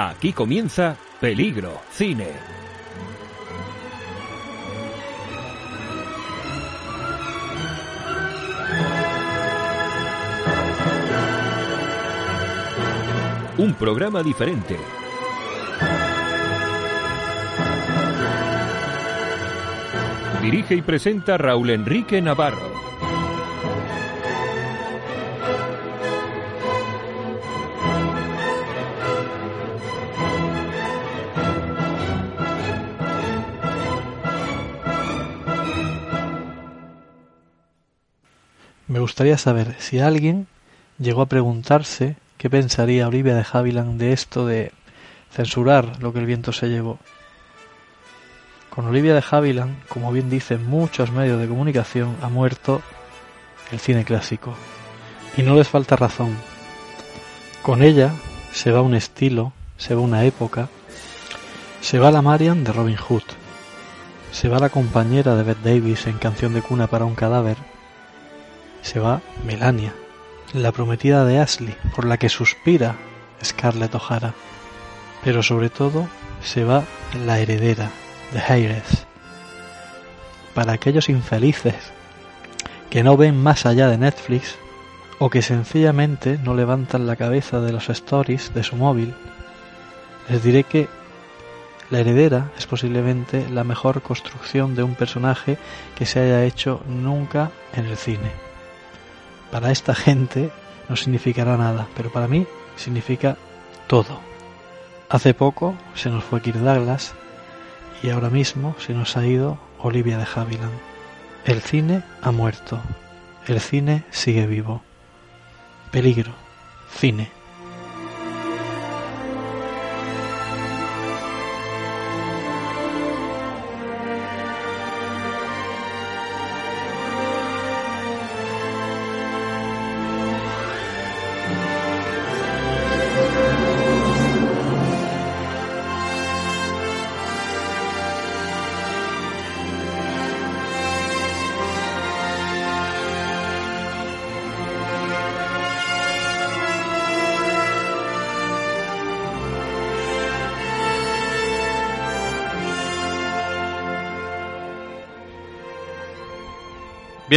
Aquí comienza Peligro Cine. Un programa diferente. Dirige y presenta Raúl Enrique Navarro. Gustaría saber si alguien llegó a preguntarse qué pensaría Olivia de Havilland de esto de censurar lo que el viento se llevó. Con Olivia de Havilland, como bien dicen muchos medios de comunicación, ha muerto el cine clásico. Y no les falta razón. Con ella se va un estilo, se va una época, se va la Marian de Robin Hood, se va la compañera de Bette Davis en Canción de cuna para un cadáver, se va Melania, la prometida de Ashley, por la que suspira Scarlett O'Hara. Pero sobre todo se va la heredera de Hayres. Para aquellos infelices que no ven más allá de Netflix o que sencillamente no levantan la cabeza de los stories de su móvil, les diré que la heredera es posiblemente la mejor construcción de un personaje que se haya hecho nunca en el cine. Para esta gente no significará nada, pero para mí significa todo. Hace poco se nos fue Kirk Douglas y ahora mismo se nos ha ido Olivia de Havilland. El cine ha muerto, el cine sigue vivo. Peligro, cine.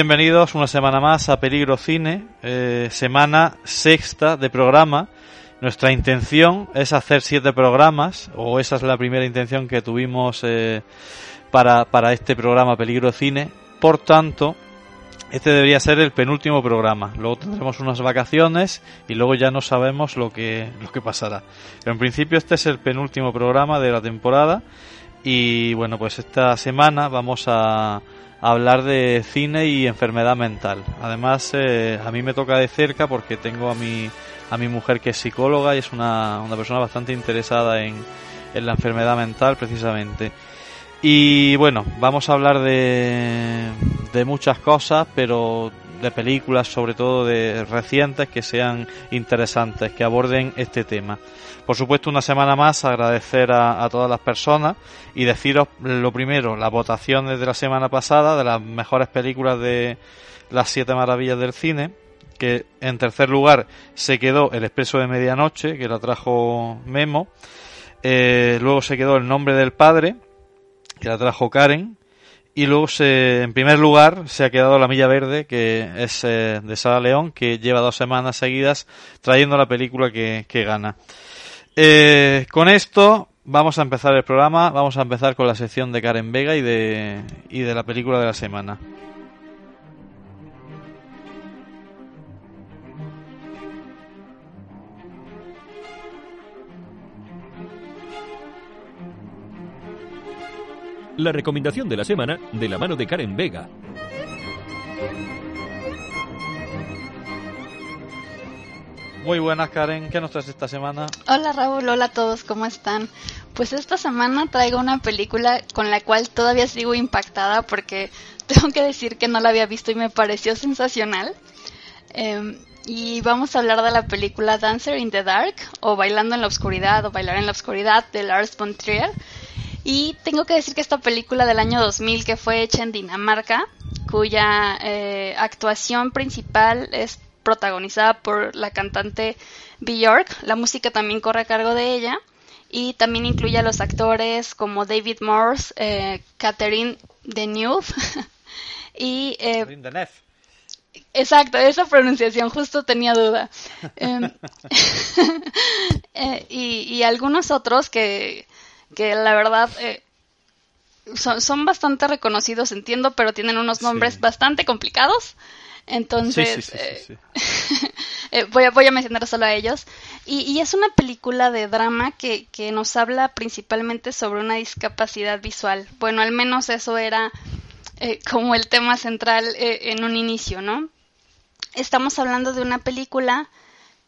Bienvenidos una semana más a Peligro Cine, eh, semana sexta de programa. Nuestra intención es hacer siete programas, o esa es la primera intención que tuvimos eh, para, para este programa Peligro Cine. Por tanto, este debería ser el penúltimo programa. Luego tendremos unas vacaciones y luego ya no sabemos lo que, lo que pasará. Pero en principio este es el penúltimo programa de la temporada. Y bueno, pues esta semana vamos a hablar de cine y enfermedad mental. Además, eh, a mí me toca de cerca porque tengo a mi, a mi mujer que es psicóloga y es una, una persona bastante interesada en, en la enfermedad mental precisamente. Y bueno, vamos a hablar de, de muchas cosas, pero de películas, sobre todo de recientes, que sean interesantes, que aborden este tema. Por supuesto, una semana más agradecer a, todas las personas y deciros lo primero, las votaciones de la semana pasada de las mejores películas de las siete maravillas del cine, que en tercer lugar se quedó El Expreso de Medianoche, que la trajo Memo, eh, luego se quedó El Nombre del Padre, que la trajo Karen, y luego se, en primer lugar se ha quedado La Milla Verde, que es eh, de Sara León, que lleva dos semanas seguidas trayendo la película que, que gana. Eh, con esto vamos a empezar el programa, vamos a empezar con la sección de Karen Vega y de, y de la película de la semana. La recomendación de la semana de la mano de Karen Vega. Muy buenas, Karen. ¿Qué nos traes esta semana? Hola, Raúl. Hola a todos. ¿Cómo están? Pues esta semana traigo una película con la cual todavía sigo impactada porque tengo que decir que no la había visto y me pareció sensacional. Eh, y vamos a hablar de la película Dancer in the Dark o Bailando en la Oscuridad o Bailar en la Oscuridad de Lars von Trier. Y tengo que decir que esta película del año 2000 que fue hecha en Dinamarca, cuya eh, actuación principal es protagonizada por la cantante Björk, la música también corre a cargo de ella y también incluye a los actores como David Morse, eh, Catherine Deneuve y... Eh, exacto, esa pronunciación justo tenía duda. Em, eh, y, algunos otros que, que la verdad eh, son, son, bastante reconocidos, entiendo, pero tienen unos nombres bastante complicados. Entonces, eh, eh, voy, a, voy a mencionar solo a ellos. Y, es una película de drama que, que, nos habla principalmente sobre una discapacidad visual. Bueno, al menos eso era eh, como el tema central en un inicio, ¿no? Estamos hablando de una película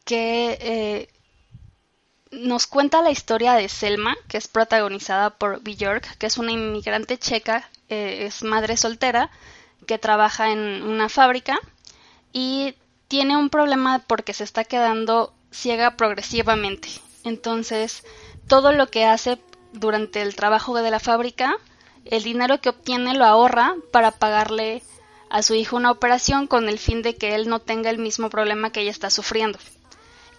que nos cuenta la historia de Selma, que es protagonizada por Björk, que es una inmigrante checa, es madre soltera, que trabaja en una fábrica y tiene un problema porque se está quedando ciega progresivamente. Entonces, todo lo que hace durante el trabajo de la fábrica, el dinero que obtiene lo ahorra para pagarle a su hijo una operación con el fin de que él no tenga el mismo problema que ella está sufriendo.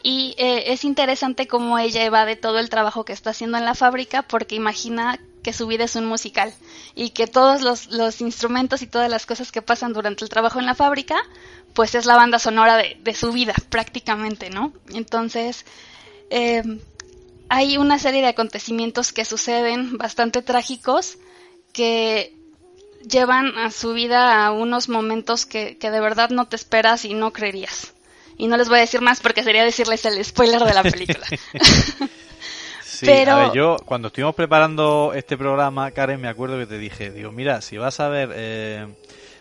Y eh, es interesante cómo ella evade todo el trabajo que está haciendo en la fábrica porque imagina que su vida es un musical y que todos los, instrumentos y todas las cosas que pasan durante el trabajo en la fábrica, pues es la banda sonora de, su vida prácticamente, ¿no? Entonces, em, hay una serie de acontecimientos que suceden bastante trágicos que llevan a su vida a unos momentos que de verdad no te esperas y no creerías. Y no les voy a decir más porque sería decirles el spoiler de la película. sí, Pero... a ver, yo cuando estuvimos preparando este programa, Karen, me acuerdo que te dije, digo, mira, si vas a ver eh,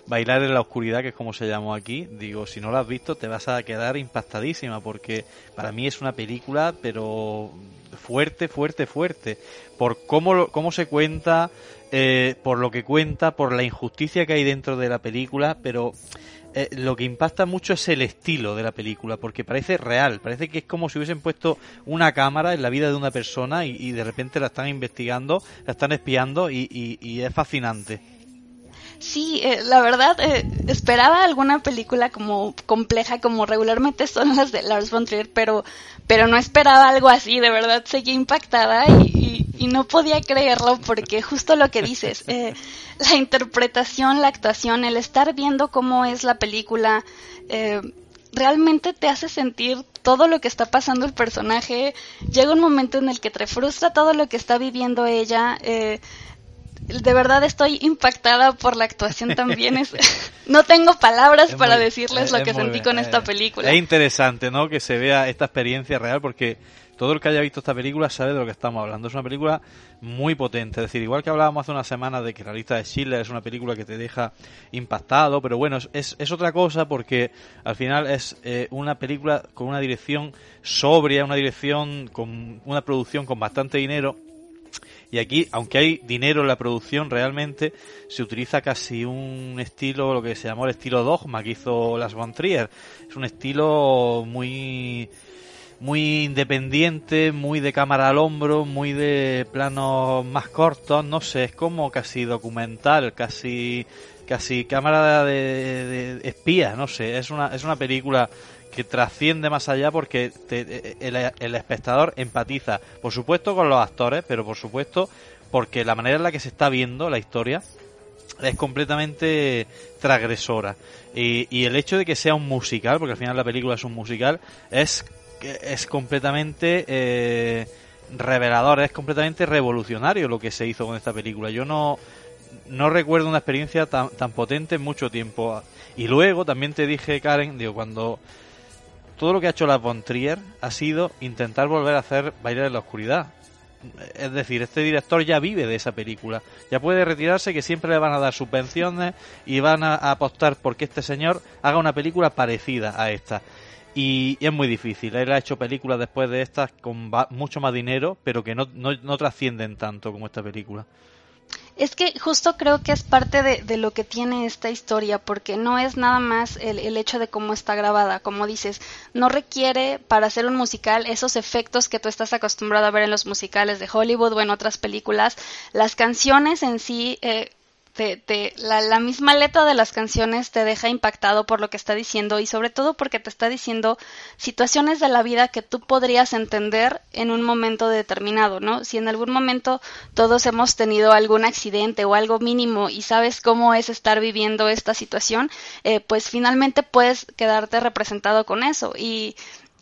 Bailar en la Oscuridad, que es como se llamó aquí, digo, si no lo has visto te vas a quedar impactadísima porque para mí es una película, pero fuerte, fuerte, fuerte. Por cómo, cómo se cuenta, eh, por lo que cuenta, por la injusticia que hay dentro de la película, pero eh, lo que impacta mucho es el estilo de la película, porque parece real, parece que es como si hubiesen puesto una cámara en la vida de una persona y, de repente la están investigando, la están espiando y, es fascinante. Sí, eh, la verdad, eh, esperaba alguna película como compleja, como regularmente son las de Lars von Trier, pero, pero no esperaba algo así, de verdad seguí impactada y, y no podía creerlo porque justo lo que dices, eh, la interpretación, la actuación, el estar viendo cómo es la película, eh, realmente te hace sentir todo lo que está pasando el personaje. Llega un momento en el que te frustra todo lo que está viviendo ella. Eh, de verdad estoy impactada por la actuación también. Es, no tengo palabras para decirles lo que sentí con esta película. Es interesante, ¿no? Que se vea esta experiencia real porque todo el que haya visto esta película sabe de lo que estamos hablando. Es una película muy potente. Es decir, igual que hablábamos hace una semana de que la lista de Schiller es una película que te deja impactado, pero bueno, es, otra cosa porque al final es eh, una película con una dirección sobria, una dirección con una producción con bastante dinero. Y aquí, aunque hay dinero en la producción, realmente se utiliza casi un estilo, lo que se llamó el estilo dogma que hizo Las von Trier. Es un estilo muy muy independiente, muy de cámara al hombro, muy de planos más cortos, no sé, es como casi documental, casi casi cámara de, espía, no sé, es una es una película que trasciende más allá porque el, el, espectador empatiza, por supuesto con los actores, pero por supuesto porque la manera en la que se está viendo la historia es completamente transgresora. Y, y el hecho de que sea un musical, porque al final la película es un musical, es es completamente eh, revelador, es completamente revolucionario lo que se hizo con esta película. Yo no, no recuerdo una experiencia tan, tan potente en mucho tiempo. Y luego también te dije, Karen, digo, cuando todo lo que ha hecho la Von Trier ha sido intentar volver a hacer Bailar en la Oscuridad. Es decir, este director ya vive de esa película. Ya puede retirarse que siempre le van a dar subvenciones y van a apostar porque este señor haga una película parecida a esta. Y, es muy difícil. Él ha hecho películas después de estas con mucho más dinero, pero que no, no, trascienden tanto como esta película. Es que justo creo que es parte de, lo que tiene esta historia, porque no es nada más el, el, hecho de cómo está grabada. Como dices, no requiere para hacer un musical esos efectos que tú estás acostumbrado a ver en los musicales de Hollywood o en otras películas. Las canciones en sí eh, te, la, la, misma letra de las canciones te deja impactado por lo que está diciendo y sobre todo porque te está diciendo situaciones de la vida que tú podrías entender en un momento determinado, ¿no? Si en algún momento todos hemos tenido algún accidente o algo mínimo y sabes cómo es estar viviendo esta situación, eh, pues finalmente puedes quedarte representado con eso y,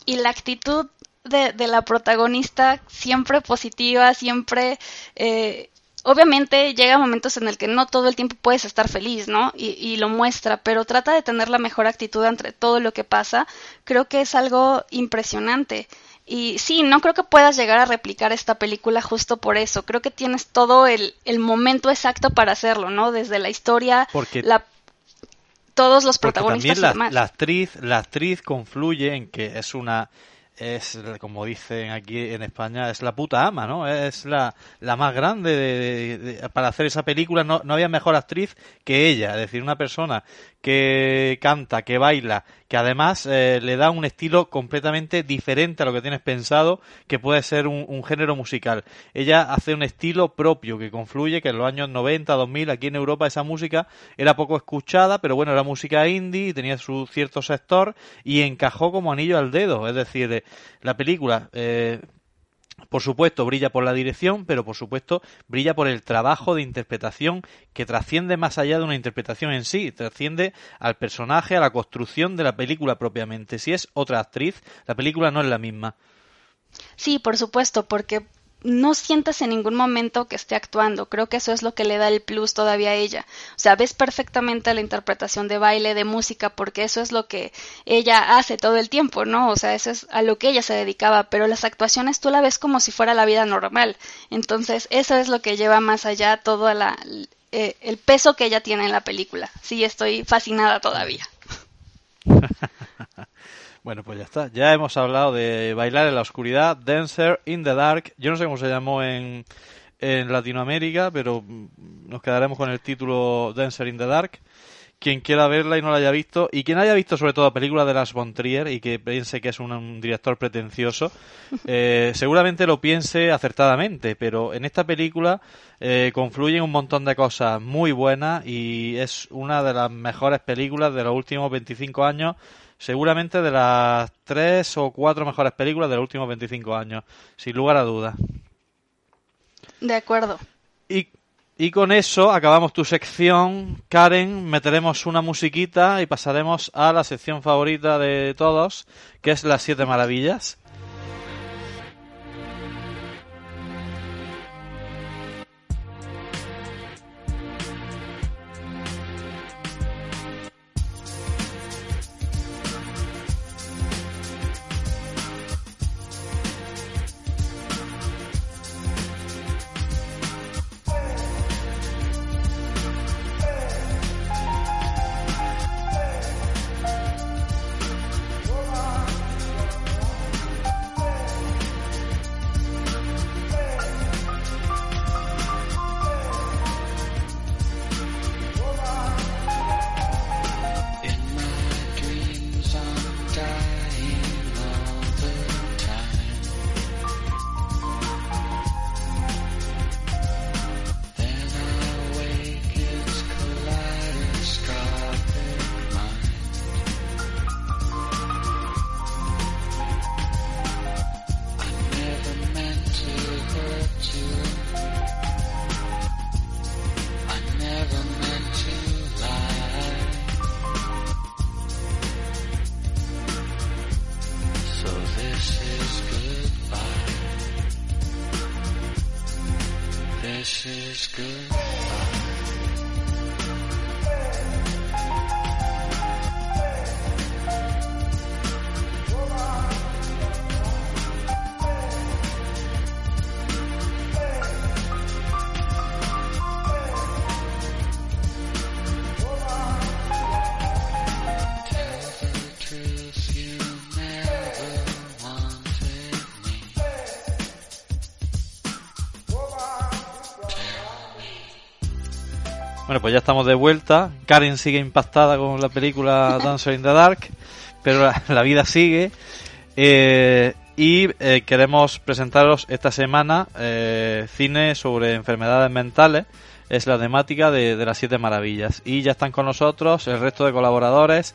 y la actitud de, de, la protagonista siempre positiva, siempre eh, obviamente llega momentos en el que no todo el tiempo puedes estar feliz, ¿no? Y, y, lo muestra, pero trata de tener la mejor actitud entre todo lo que pasa. Creo que es algo impresionante. Y sí, no creo que puedas llegar a replicar esta película justo por eso. Creo que tienes todo el, el momento exacto para hacerlo, ¿no? Desde la historia, Porque... la todos los protagonistas también y demás. La, la actriz, la actriz confluye en que es una es, como dicen aquí en España, es la puta ama, ¿no? Es la, la más grande de, de, para hacer esa película. No, no había mejor actriz que ella. Es decir, una persona que canta, que baila, que además eh, le da un estilo completamente diferente a lo que tienes pensado que puede ser un, género musical. Ella hace un estilo propio que confluye, que en los años 90, 2000, aquí en Europa esa música era poco escuchada, pero bueno, era música indie y tenía su cierto sector y encajó como anillo al dedo. Es decir, eh, la película... Eh, por supuesto, brilla por la dirección, pero por supuesto, brilla por el trabajo de interpretación que trasciende más allá de una interpretación en sí, trasciende al personaje, a la construcción de la película propiamente. Si es otra actriz, la película no es la misma. Sí, por supuesto, porque no sientes en ningún momento que esté actuando. Creo que eso es lo que le da el plus todavía a ella. O sea, ves perfectamente la interpretación de baile, de música, porque eso es lo que ella hace todo el tiempo, ¿no? O sea, eso es a lo que ella se dedicaba, pero las actuaciones tú la ves como si fuera la vida normal. Entonces, eso es lo que lleva más allá todo la, eh, el peso que ella tiene en la película. Sí, estoy fascinada todavía. Bueno, pues ya está. Ya hemos hablado de Bailar en la Oscuridad, Dancer in the Dark. Yo no sé cómo se llamó en, en Latinoamérica, pero nos quedaremos con el título Dancer in the Dark. Quien quiera verla y no la haya visto, y quien haya visto sobre todo películas de Lars von Trier y que piense que es un, un director pretencioso, eh, seguramente lo piense acertadamente, pero en esta película eh, confluyen un montón de cosas muy buenas y es una de las mejores películas de los últimos 25 años seguramente de las tres o cuatro mejores películas de los últimos 25 años, sin lugar a dudas. De acuerdo. Y, y con eso acabamos tu sección, Karen, meteremos una musiquita y pasaremos a la sección favorita de todos, que es las siete maravillas. Bueno, pues ya estamos de vuelta. Karen sigue impactada con la película Dancer in the Dark, pero la, la vida sigue. Eh, y eh, queremos presentaros esta semana eh, cine sobre enfermedades mentales. es la temática de, las siete maravillas. Y ya están con nosotros el resto de colaboradores.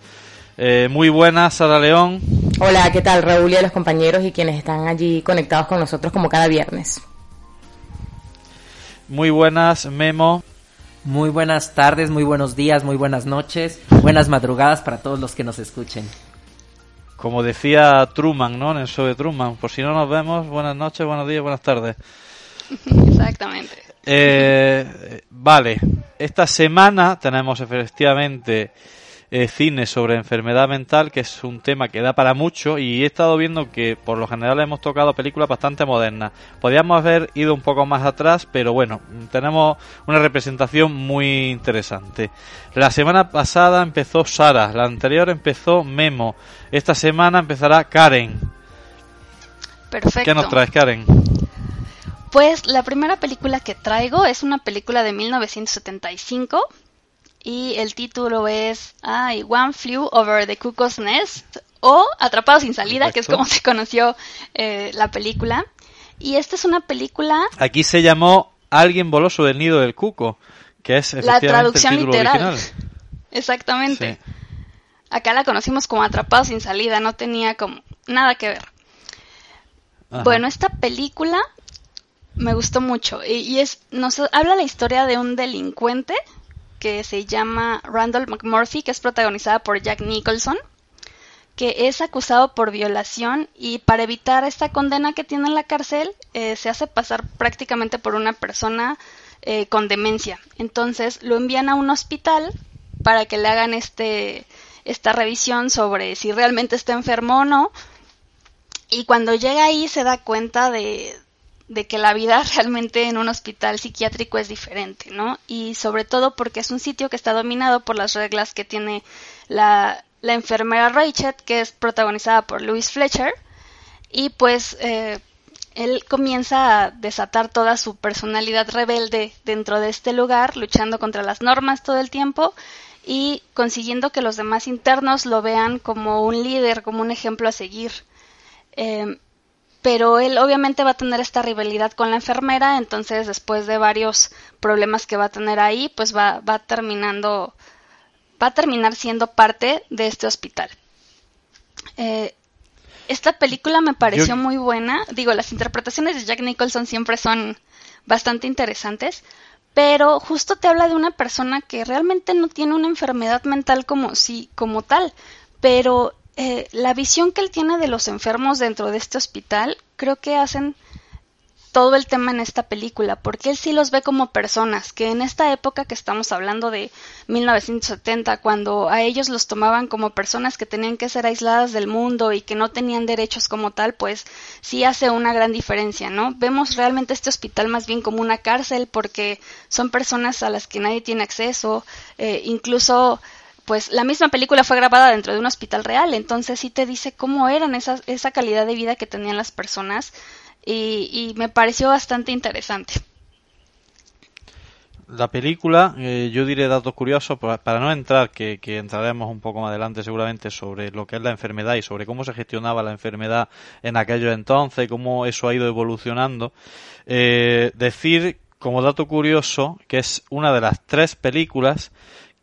Eh, muy buenas, Sara León. Hola, ¿qué tal Raúl y a los compañeros y quienes están allí conectados con nosotros como cada viernes? Muy buenas, Memo. Muy buenas tardes, muy buenos días, muy buenas noches, buenas madrugadas para todos los que nos escuchen. Como decía Truman, ¿no? En el show de Truman, por si no nos vemos, buenas noches, buenos días, buenas tardes. Exactamente. Eh, vale, esta semana tenemos efectivamente eh, cine sobre enfermedad mental, que es un tema que da para mucho, y he estado viendo que por lo general hemos tocado películas bastante modernas. Podríamos haber ido un poco más atrás, pero bueno, tenemos una representación muy interesante. La semana pasada empezó Sara, la anterior empezó Memo, esta semana empezará Karen. Perfecto. ¿Qué nos traes, Karen? Pues la primera película que traigo es una película de 1975 y el título es One Flew Over the Cuckoo's Nest o Atrapado sin salida, que es como se conoció eh, la película. Y esta es una película... Aquí se llamó Alguien voló sobre el nido del cuco, que es la traducción literal. Exactamente. Acá la conocimos como Atrapado sin salida, no tenía como nada que ver. Bueno, esta película me gustó mucho y, y es nos habla la historia de un delincuente que se llama Randall McMurphy, que es protagonizada por Jack Nicholson, que es acusado por violación y para evitar esta condena que tiene en la cárcel eh, se hace pasar prácticamente por una persona eh, con demencia. Entonces lo envían a un hospital para que le hagan este esta revisión sobre si realmente está enfermo o no. Y cuando llega ahí se da cuenta de, de que la vida realmente en un hospital psiquiátrico es diferente, ¿no? Y sobre todo porque es un sitio que está dominado por las reglas que tiene la, la enfermera Rachel, que es protagonizada por Louis Fletcher, y pues eh, él comienza a desatar toda su personalidad rebelde dentro de este lugar, luchando contra las normas todo el tiempo y consiguiendo que los demás internos lo vean como un líder, como un ejemplo a seguir. Eh, pero él obviamente va a tener esta rivalidad con la enfermera, entonces después de varios problemas que va a tener ahí, pues va, va terminando, va a terminar siendo parte de este hospital. Eh, esta película me pareció muy buena, digo, las interpretaciones de Jack Nicholson siempre son bastante interesantes, pero justo te habla de una persona que realmente no tiene una enfermedad mental como sí, como tal, pero eh, la visión que él tiene de los enfermos dentro de este hospital, creo que hacen todo el tema en esta película, porque él sí los ve como personas, que en esta época que estamos hablando de 1970, cuando a ellos los tomaban como personas que tenían que ser aisladas del mundo y que no tenían derechos como tal, pues sí hace una gran diferencia, ¿no? Vemos realmente este hospital más bien como una cárcel porque son personas a las que nadie tiene acceso, eh, incluso pues la misma película fue grabada dentro de un hospital real, entonces sí te dice cómo eran esa, esa calidad de vida que tenían las personas y, me pareció bastante interesante. La película, eh, yo diré datos curiosos para no entrar, que, entraremos un poco más adelante seguramente sobre lo que es la enfermedad y sobre cómo se gestionaba la enfermedad en aquellos entonces, cómo eso ha ido evolucionando. Eh, decir como dato curioso que es una de las tres películas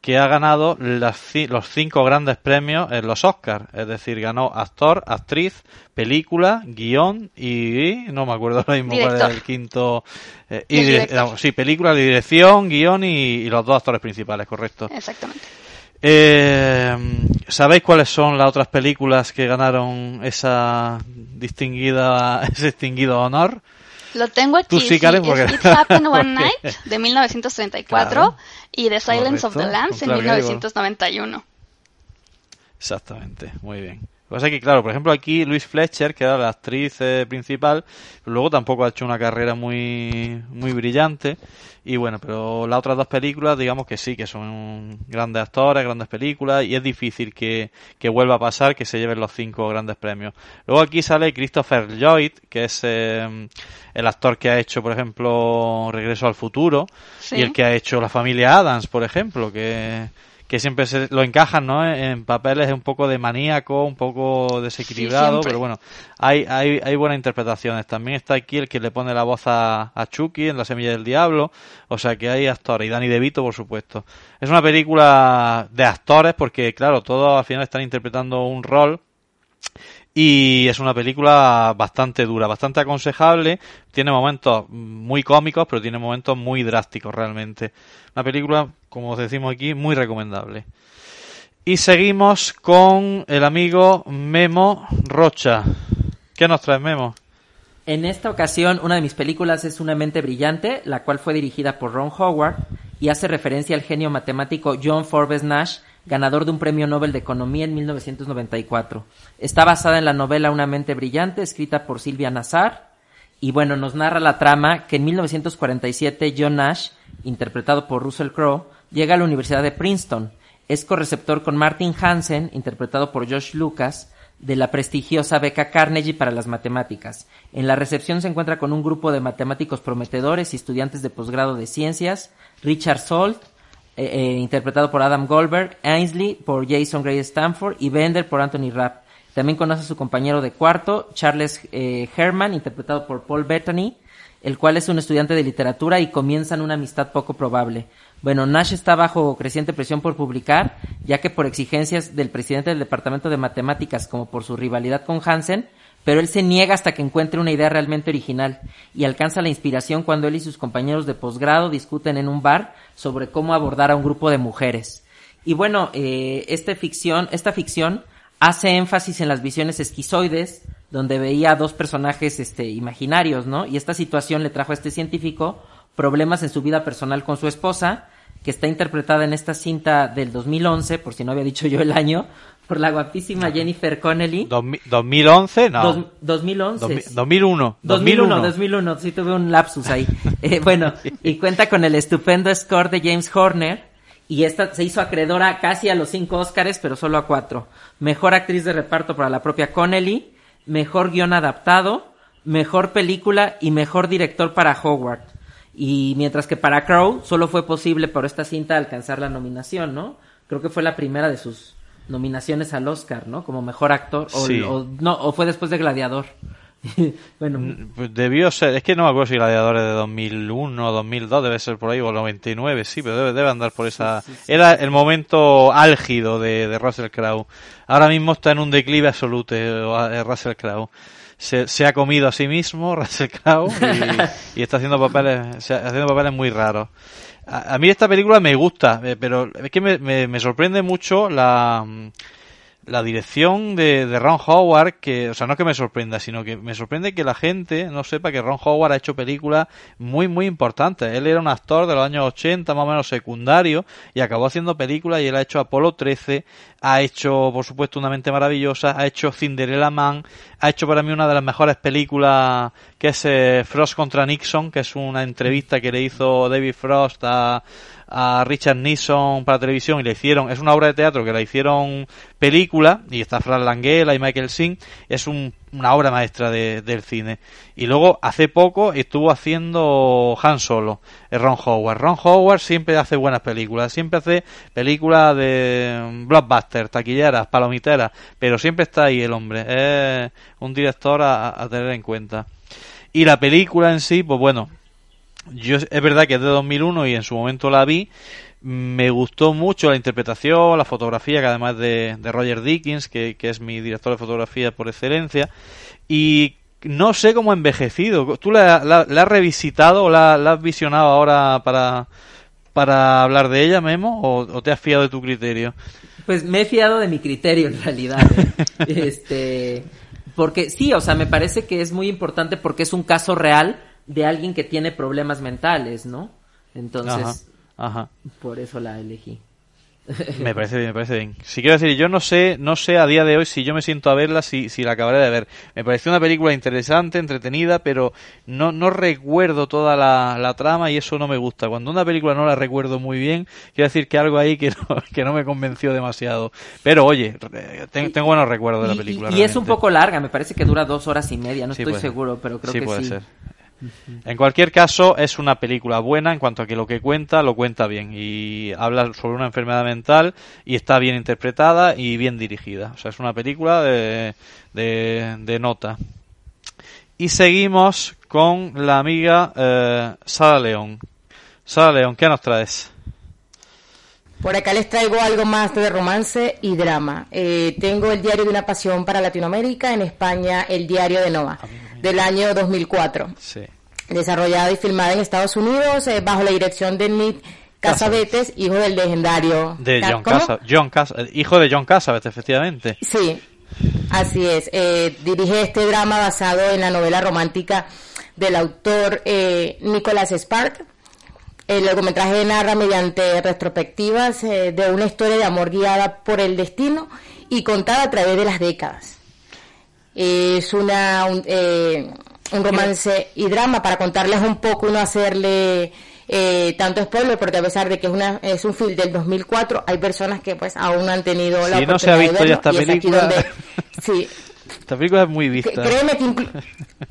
que ha ganado los cinco grandes premios en los Oscars. Es decir, ganó actor, actriz, película, guion y, no me acuerdo ahora mismo cuál era el quinto. Eh, y sí, película, dirección, guion y, los dos actores principales, correcto. Exactamente. Eh, ¿Sabéis cuáles son las otras películas que ganaron esa distinguida, ese distinguido honor? Lo tengo aquí. sí, porque... It Happened One Night de 1934 y The Silence of the Lambs en 1991. Exactamente, muy bien. Lo que pasa es que, claro, por ejemplo, aquí Luis Fletcher, que era la actriz eh, principal, luego tampoco ha hecho una carrera muy, muy brillante. Y bueno, pero las otras dos películas, digamos que sí, que son grandes actores, grandes películas, y es difícil que, que vuelva a pasar que se lleven los cinco grandes premios. Luego aquí sale Christopher Lloyd, que es eh, el actor que ha hecho, por ejemplo, Regreso al Futuro, y el que ha hecho La Familia Adams, por ejemplo, que que siempre se lo encajan, ¿no? En papeles un poco de maníaco, un poco desequilibrado, pero bueno, hay, hay, hay buenas interpretaciones. También está aquí el que le pone la voz a, a Chucky en La Semilla del Diablo, o sea que hay actores, y Danny DeVito, por supuesto. Es una película de actores porque, claro, todos al final están interpretando un rol y es una película bastante dura, bastante aconsejable. Tiene momentos muy cómicos, pero tiene momentos muy drásticos realmente. Una película, como os decimos aquí, muy recomendable. Y seguimos con el amigo Memo Rocha. ¿Qué nos trae Memo? En esta ocasión, una de mis películas es Una mente brillante, la cual fue dirigida por Ron Howard y hace referencia al genio matemático John Forbes Nash, ganador de un premio Nobel de Economía en 1994. Está basada en la novela Una mente brillante, escrita por Silvia Nazar. Y bueno, nos narra la trama que en 1947 John Nash, interpretado por Russell Crowe, llega a la Universidad de Princeton. Es correceptor con Martin Hansen, interpretado por Josh Lucas, de la prestigiosa beca Carnegie para las matemáticas. En la recepción se encuentra con un grupo de matemáticos prometedores y estudiantes de posgrado de ciencias, Richard Salt, eh, eh, interpretado por Adam Goldberg, Ainsley por Jason Gray Stanford y Bender por Anthony Rapp. También conoce a su compañero de cuarto, Charles eh, Herman, interpretado por Paul Bettany, el cual es un estudiante de literatura y comienzan una amistad poco probable. Bueno, Nash está bajo creciente presión por publicar, ya que por exigencias del presidente del Departamento de Matemáticas como por su rivalidad con Hansen, pero él se niega hasta que encuentre una idea realmente original y alcanza la inspiración cuando él y sus compañeros de posgrado discuten en un bar sobre cómo abordar a un grupo de mujeres. Y bueno, eh, esta ficción, esta ficción hace énfasis en las visiones esquizoides, donde veía a dos personajes este, imaginarios, ¿no? Y esta situación le trajo a este científico problemas en su vida personal con su esposa, que está interpretada en esta cinta del 2011, por si no había dicho yo el año, por la guapísima Jennifer Connelly. ¿2011? No. 2011. 2001. 2001, 2001. Sí tuve un lapsus ahí. eh, bueno, y cuenta con el estupendo score de James Horner. Y esta se hizo acreedora casi a los cinco Oscars, pero solo a cuatro. Mejor actriz de reparto para la propia Connelly, mejor guion adaptado, mejor película y mejor director para Howard. Y mientras que para Crow solo fue posible por esta cinta alcanzar la nominación, ¿no? Creo que fue la primera de sus nominaciones al Oscar, ¿no? Como mejor actor. O, Sí. o- no, o fue después de Gladiador. bueno, Pues debió ser, es que no me acuerdo si Gladiadores de 2001 o 2002, debe ser por ahí, o 99, sí, pero debe, debe andar por esa... Era el momento álgido de, de Russell Crowe. Ahora mismo está en un declive absoluto eh, Russell Crowe. Se, se ha comido a sí mismo Russell Crowe y, y está haciendo papeles, haciendo papeles muy raros. A, a mí esta película me gusta, eh, pero es que me, me, me sorprende mucho la, la dirección de, de Ron Howard, que, o sea, no que me sorprenda, sino que me sorprende que la gente no sepa que Ron Howard ha hecho películas muy, muy importantes. Él era un actor de los años 80, más o menos secundario, y acabó haciendo películas y él ha hecho Apolo 13, ha hecho, por supuesto, Una mente maravillosa, ha hecho Cinderella Man, ha hecho para mí una de las mejores películas que es eh, Frost contra Nixon, que es una entrevista que le hizo David Frost a, a Richard Nixon para televisión y le hicieron, es una obra de teatro que la hicieron película y está Fran Langella y Michael Singh, es un- una obra maestra de- del cine. Y luego hace poco estuvo haciendo Han Solo, Ron Howard. Ron Howard siempre hace buenas películas, siempre hace películas de mm, blockbuster, taquilleras, palomiteras, pero siempre está ahí el hombre. Es un director a- a tener en cuenta. Y la película en sí, pues bueno, yo es verdad que es de 2001 y en su momento la vi. Me gustó mucho la interpretación, la fotografía, que además de, de Roger Dickens, que, que es mi director de fotografía por excelencia. Y no sé cómo ha envejecido. ¿Tú la, la- la has revisitado o la, la has visionado ahora para, para hablar de ella, Memo? ¿O, o te has fiado de tu criterio? Pues me he fiado de mi criterio en realidad. ¿eh? este, porque sí, o sea, me parece que es muy importante porque es un caso real de alguien que tiene problemas mentales, ¿no? Entonces, Ajá, por eso la elegí. Me parece bien, me parece bien. Si quiero decir, yo no sé, no sé a día de hoy si yo me siento a verla, si, si la acabaré de ver. Me pareció una película interesante, entretenida, pero no, no recuerdo toda la, la trama y eso no me gusta. Cuando una película no la recuerdo muy bien, quiero decir que algo ahí que no, que no me convenció demasiado. Pero oye, tengo buenos recuerdos de la película. y, y es un poco larga, me parece que dura dos horas y media, no Sí, estoy seguro, pero creo sí, que puede sí. ser. En cualquier caso, es una película buena en cuanto a que lo que cuenta, lo cuenta bien. Y habla sobre una enfermedad mental y está bien interpretada y bien dirigida. O sea, es una película de, de, de nota. Y seguimos con la amiga eh, Sara León. Sara León, ¿qué nos traes? Por acá les traigo algo más de romance y drama. Eh, tengo el diario de una pasión para Latinoamérica, en España el diario de Noah, del año 2004. Sí. Desarrollada y filmada en Estados Unidos eh, bajo la dirección de Nick Casavetes, hijo del legendario... De John. Casa, John Casa- hijo de John Cassavetes, efectivamente. Sí, así es. Eh, dirige este drama basado en la novela romántica del autor eh, Nicholas Spark. El largometraje narra mediante retrospectivas eh, de una historia de amor guiada por el destino y contada a través de las décadas. Es una un, eh, un romance y drama para contarles un poco no hacerle eh, tanto spoiler porque a pesar de que es una es un film del 2004 hay personas que pues aún han tenido la Si no se ha oportunidad de visto ya verlo, esta y es aquí película- donde- sí Esta película es muy que- vista. créeme que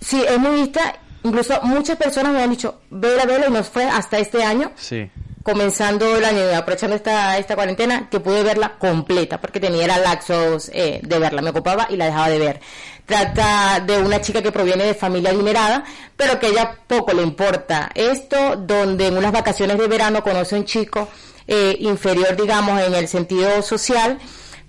sí es muy vista incluso muchas personas me han dicho vela vela y nos fue hasta este año Sí. Comenzando el año aprovechando esta, esta cuarentena, que pude verla completa, porque tenía era laxos eh, de verla, me ocupaba y la dejaba de ver. Trata de una chica que proviene de familia adinerada, pero que a ella poco le importa esto, donde en unas vacaciones de verano conoce a un chico eh, inferior, digamos, en el sentido social,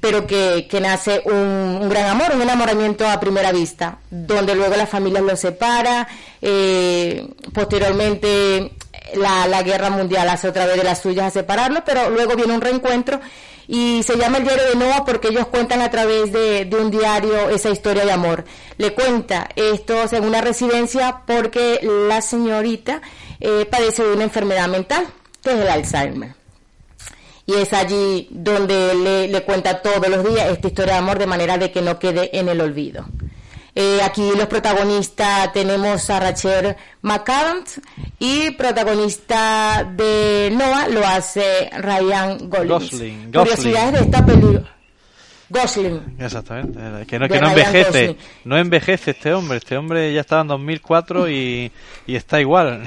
pero que, que nace un, gran amor, un enamoramiento a primera vista, donde luego la familia los separa, eh, posteriormente la, la guerra mundial hace otra vez de las suyas a separarlos, pero luego viene un reencuentro y se llama el diario de Noah porque ellos cuentan a través de, de un diario esa historia de amor. Le cuenta esto en una residencia porque la señorita eh, padece de una enfermedad mental, que es el Alzheimer y es allí donde le, le cuenta todos los días esta historia de amor de manera de que no quede en el olvido. Eh, aquí los protagonistas tenemos a Rachel McAdams y protagonista de Noah lo hace Ryan Gosling. Gosling, Curiosidades de esta película. Gosling. Exactamente. Eh, Que no, que envejece. Gosling. No envejece este hombre. Este hombre ya estaba en 2004 y, y está igual.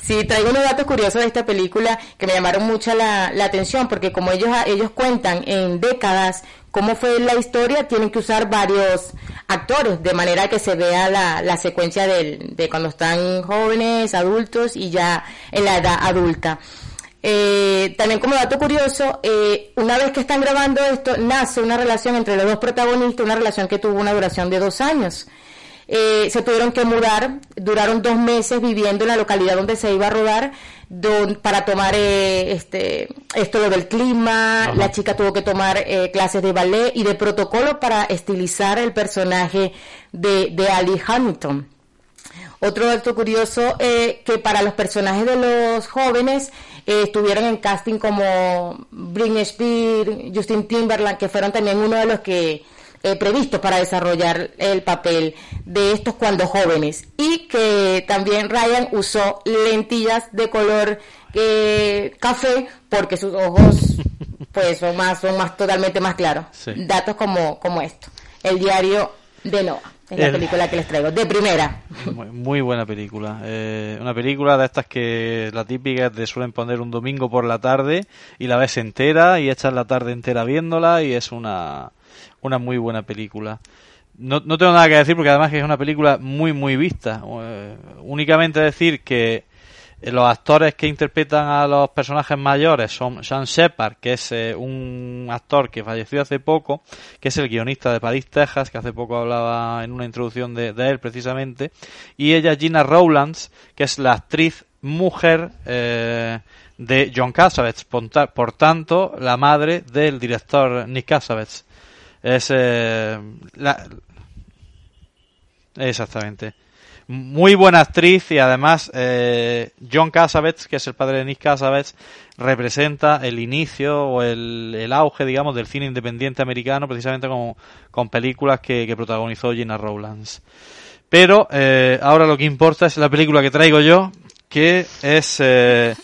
Sí, traigo unos datos curiosos de esta película que me llamaron mucho la, la atención, porque como ellos, ellos cuentan en décadas cómo fue la historia, tienen que usar varios actores, de manera que se vea la, la secuencia del- de cuando están jóvenes, adultos y ya en la edad adulta. Eh, también como dato curioso, eh, una vez que están grabando esto, nace una relación entre los dos protagonistas, una relación que tuvo una duración de dos años. Eh, se tuvieron que mudar, duraron dos meses viviendo en la localidad donde se iba a rodar don- para tomar eh, este, esto lo del clima, la chica tuvo que tomar eh, clases de ballet y de protocolo para estilizar el personaje de, de Ali Hamilton. Otro dato curioso, eh, que para los personajes de los jóvenes eh, estuvieron en casting como Britney Spears, Justin Timberlake, que fueron también uno de los que eh, previstos para desarrollar el papel de estos cuando jóvenes. Y que también Ryan usó lentillas de color eh, café porque sus ojos pues son más, son más totalmente más claros. Sí. Datos como, como esto. El diario de Noah. Es la El- película que les traigo. De primera. Muy, muy buena película. Eh, una película de estas que la típica te suelen poner un domingo por la tarde y la ves entera y echas la tarde entera viéndola y es una, una muy buena película. No, no tengo nada que decir porque además que es una película muy muy vista. Eh, únicamente decir que eh, los actores que interpretan a los personajes mayores son Sean Shepard, que es eh, un actor que falleció hace poco, que es el guionista de Paris, Texas, que hace poco hablaba en una introducción de, él precisamente, y ella Gina Rowlands, que es la actriz mujer eh, de John Cassavetes, por tanto, la madre del director Nick Cassavetes. Es eh, la, Exactamente. Muy buena actriz y además eh, John Cassavetes, que es el padre de Nick Cassavetes, representa el inicio o el, el auge, digamos, del cine independiente americano, precisamente con, con películas que, que protagonizó Gina Rowlands. Pero eh, ahora lo que importa es la película que traigo yo, que es eh,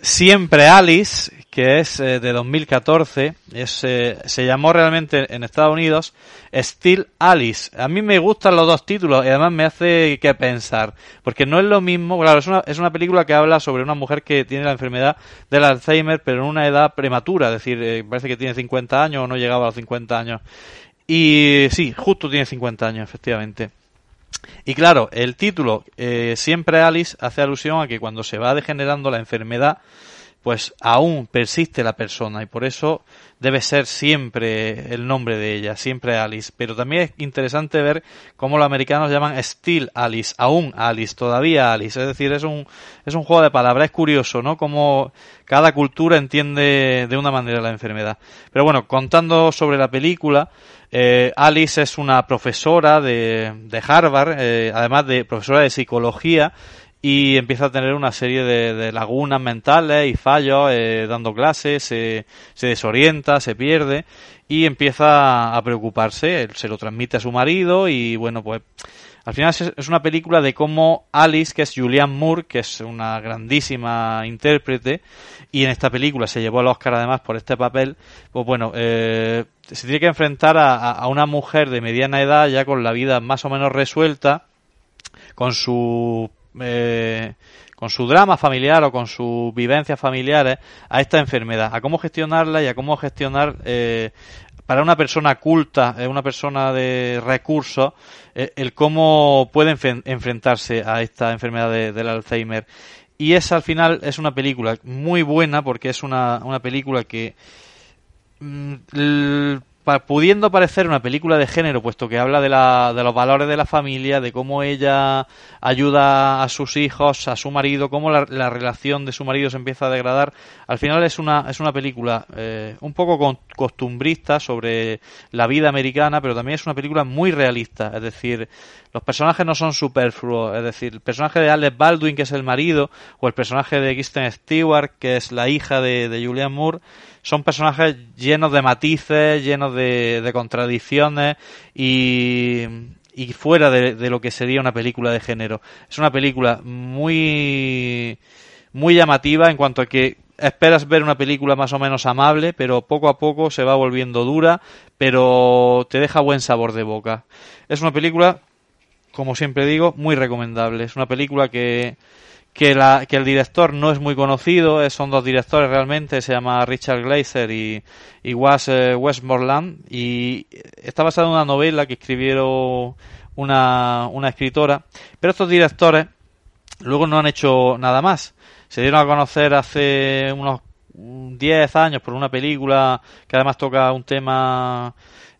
Siempre Alice, que es eh, de 2014. Es, eh, se llamó realmente en Estados Unidos Still Alice. A mí me gustan los dos títulos y además me hace que pensar. Porque no es lo mismo, claro, es una, es una película que habla sobre una mujer que tiene la enfermedad del Alzheimer, pero en una edad prematura. Es decir, eh, parece que tiene 50 años o no llegaba a los 50 años. Y sí, justo tiene 50 años, efectivamente. Y claro, el título, siempre Alice, hace alusión a que cuando se va degenerando la enfermedad, pues aún persiste la persona y por eso debe ser siempre el nombre de ella, siempre Alice. Pero también es interesante ver cómo los americanos llaman still Alice, aún Alice, todavía Alice. Es decir, es un, es un juego de palabras, es curioso, ¿no? Cómo cada cultura entiende de una manera la enfermedad. Pero bueno, contando sobre la película, eh, Alice es una profesora de, de Harvard, eh, además de profesora de psicología, y empieza a tener una serie de, lagunas mentales y fallos eh, dando clases, se desorienta, se pierde y empieza a preocuparse, se lo transmite a su marido y bueno, pues al final es una película de cómo Alice, que es Julianne Moore, que es una grandísima intérprete, y en esta película se llevó el Oscar además por este papel, pues bueno, eh, se tiene que enfrentar a, una mujer de mediana edad ya con la vida más o menos resuelta, con su eh, con su drama familiar o con sus vivencias familiares a esta enfermedad, a cómo gestionarla y a cómo gestionar eh, para una persona culta, eh, una persona de recursos, el cómo puede enfrentarse a esta enfermedad del Alzheimer. Y esa al final es una película muy buena porque es una, una película que mm, pudiendo parecer una película de género, puesto que habla de, la, de los valores de la familia, de cómo ella ayuda a sus hijos, a su marido, cómo la, relación de su marido se empieza a degradar, al final es una, es una película eh, un poco costumbrista sobre la vida americana, pero también es una película muy realista, es decir, los personajes no son superfluos, es decir, el personaje de Alex Baldwin, que es el marido, o el personaje de Kristen Stewart, que es la hija de, de Julianne Moore, son personajes llenos de matices, llenos de, contradicciones y, y fuera de, de, lo que sería una película de género. Es una película muy, muy llamativa en cuanto a que esperas ver una película más o menos amable, pero poco a poco se va volviendo dura, pero te deja buen sabor de boca. Es una película, como siempre digo, muy recomendable. Es una película que que, la, que el director no es muy conocido, son dos directores realmente, se llama Richard Glazer y, y Was eh, Westmoreland, y está basado en una novela que escribieron una, una escritora, pero estos directores luego no han hecho nada más. Se dieron a conocer hace unos 10 años por una película que además toca un tema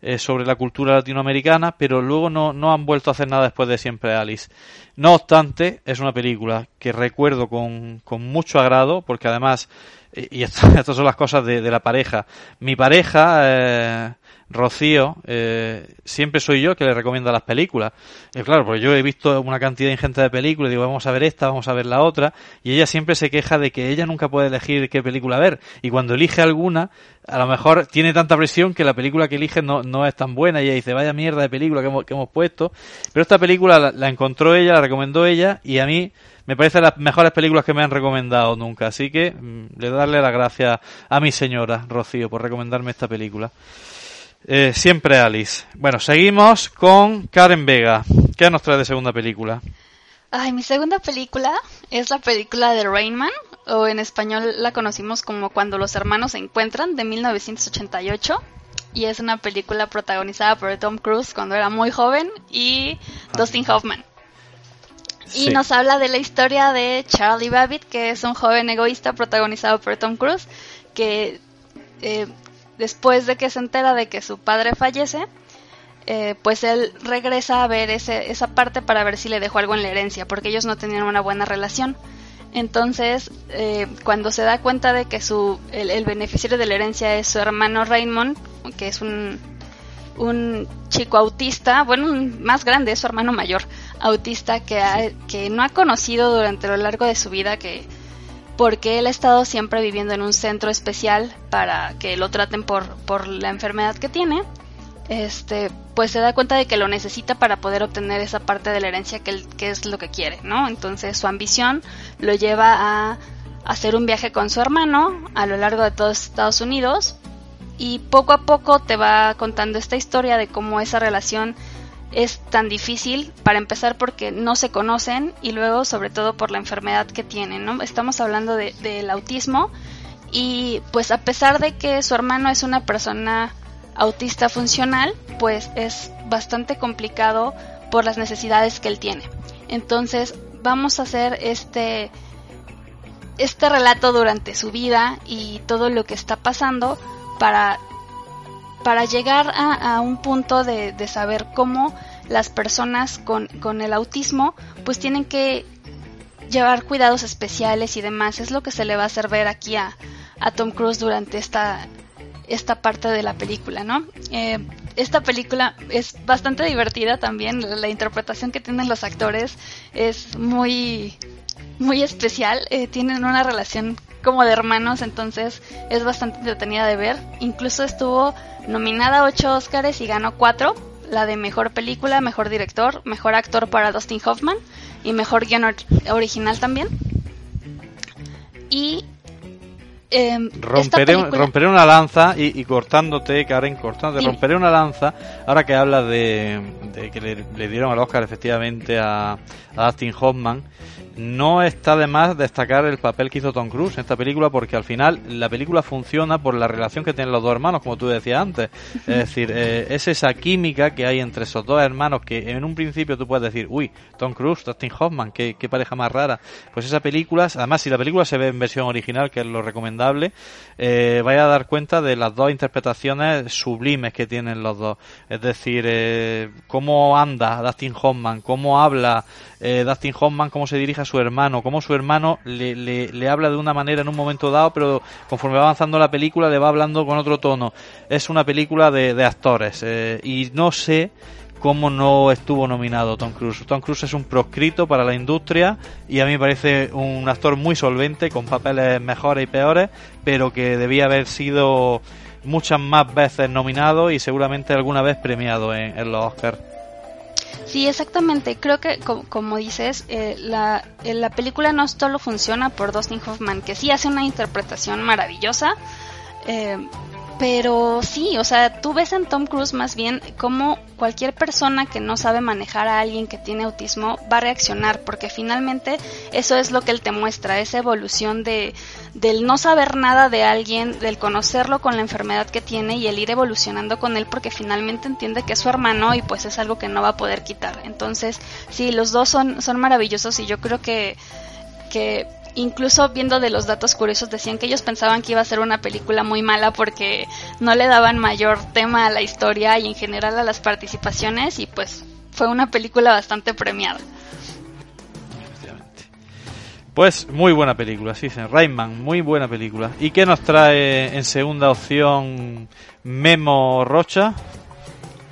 eh, sobre la cultura latinoamericana, pero luego no, no han vuelto a hacer nada después de Siempre Alice. No obstante, es una película que recuerdo con, con mucho agrado, porque además, y estas son las cosas de, de la pareja, mi pareja, eh, Rocío, eh, siempre soy yo que le recomienda las películas. Y claro, porque yo he visto una cantidad ingente de películas, digo, vamos a ver esta, vamos a ver la otra, y ella siempre se queja de que ella nunca puede elegir qué película ver. Y cuando elige alguna, a lo mejor tiene tanta presión que la película que elige no, no es tan buena, y ella dice, vaya mierda de película que hemos, que hemos puesto. Pero esta película la, la encontró ella, la recomendó ella, y a mí me parece las mejores películas que me han recomendado nunca. Así que mm, le darle las gracias a mi señora, Rocío, por recomendarme esta película. Eh, siempre Alice. Bueno, seguimos con Karen Vega. ¿Qué nos trae de segunda película? Ay, mi segunda película es la película de Rainman, o en español la conocimos como Cuando los hermanos se encuentran, de 1988. Y es una película protagonizada por Tom Cruise cuando era muy joven y Dustin Hoffman. Y nos habla de la historia de Charlie Babbitt, que es un joven egoísta protagonizado por Tom Cruise, que eh, después de que se entera de que su padre fallece, eh, pues él regresa a ver ese, esa parte para ver si le dejó algo en la herencia, porque ellos no tenían una buena relación. Entonces, eh, cuando se da cuenta de que su, el, beneficiario de la herencia es su hermano Raymond, que es un, un chico autista, bueno, más grande, es su hermano mayor, autista que, que no ha conocido durante lo largo de su vida, que porque él ha estado siempre viviendo en un centro especial para que lo traten por, por la enfermedad que tiene, este, pues se da cuenta de que lo necesita para poder obtener esa parte de la herencia que, que es lo que quiere, ¿no? Entonces su ambición lo lleva a hacer un viaje con su hermano a lo largo de todos Estados Unidos y poco a poco te va contando esta historia de cómo esa relación es tan difícil para empezar porque no se conocen y luego sobre todo por la enfermedad que tienen, ¿no? Estamos hablando de- del autismo y pues a pesar de que su hermano es una persona autista funcional, pues es bastante complicado por las necesidades que él tiene. Entonces vamos a hacer este este relato durante su vida y todo lo que está pasando para para llegar a, un punto de, de saber cómo las personas con, con el autismo pues tienen que llevar cuidados especiales y demás. Es lo que se le va a hacer ver aquí a, a Tom Cruise durante esta, esta parte de la película, ¿no? Eh, esta película es bastante divertida también, la, la interpretación que tienen los actores es muy, muy especial, eh, tienen una relación como de hermanos, entonces es bastante entretenida de ver. Incluso estuvo nominada a 8 Oscars y ganó 4, la de mejor película, mejor director, mejor actor para Dustin Hoffman y mejor guion or- original también. Y esta Romperé, película- romperé una lanza y, y cortándote, Karen, cortándote, romperé una lanza ahora que hablas de, de que le, le dieron el Oscar efectivamente a, a Dustin Hoffman. No está de más destacar el papel que hizo Tom Cruise en esta película porque al final la película funciona por la relación que tienen los dos hermanos, como tú decías antes. Es decir, eh, es esa química que hay entre esos dos hermanos que en un principio tú puedes decir, uy, Tom Cruise, Dustin Hoffman, qué, qué pareja más rara. Pues esa película, además si la película se ve en versión original, que es lo recomendable, eh, vaya a dar cuenta de las dos interpretaciones sublimes que tienen los dos. Es decir, eh, cómo anda Dustin Hoffman, cómo habla eh, Dustin Hoffman, cómo se dirige a su hermano, cómo su hermano le, le, habla de una manera en un momento dado, pero conforme va avanzando la película le va hablando con otro tono. Es una película de, de actores eh, y no sé cómo no estuvo nominado Tom Cruise. Tom Cruise es un proscrito para la industria y a mí me parece un actor muy solvente, con papeles mejores y peores, pero que debía haber sido muchas más veces nominado y seguramente alguna vez premiado en, en los Oscars. Sí, exactamente. Creo que, co- como dices, eh, la, eh, la película no solo funciona por Dustin Hoffman, que sí hace una interpretación maravillosa, eh, pero sí, o sea, tú ves en Tom Cruise más bien cómo cualquier persona que no sabe manejar a alguien que tiene autismo va a reaccionar, porque finalmente eso es lo que él te muestra, esa evolución de del no saber nada de alguien, del conocerlo con la enfermedad que tiene y el ir evolucionando con él porque finalmente entiende que es su hermano y pues es algo que no va a poder quitar. Entonces, sí, los dos son, son maravillosos y yo creo que, que incluso viendo de los datos curiosos decían que ellos pensaban que iba a ser una película muy mala porque no le daban mayor tema a la historia y en general a las participaciones y pues fue una película bastante premiada. Pues muy buena película, sí, señor. Rayman, muy buena película. ¿Y qué nos trae en segunda opción Memo Rocha?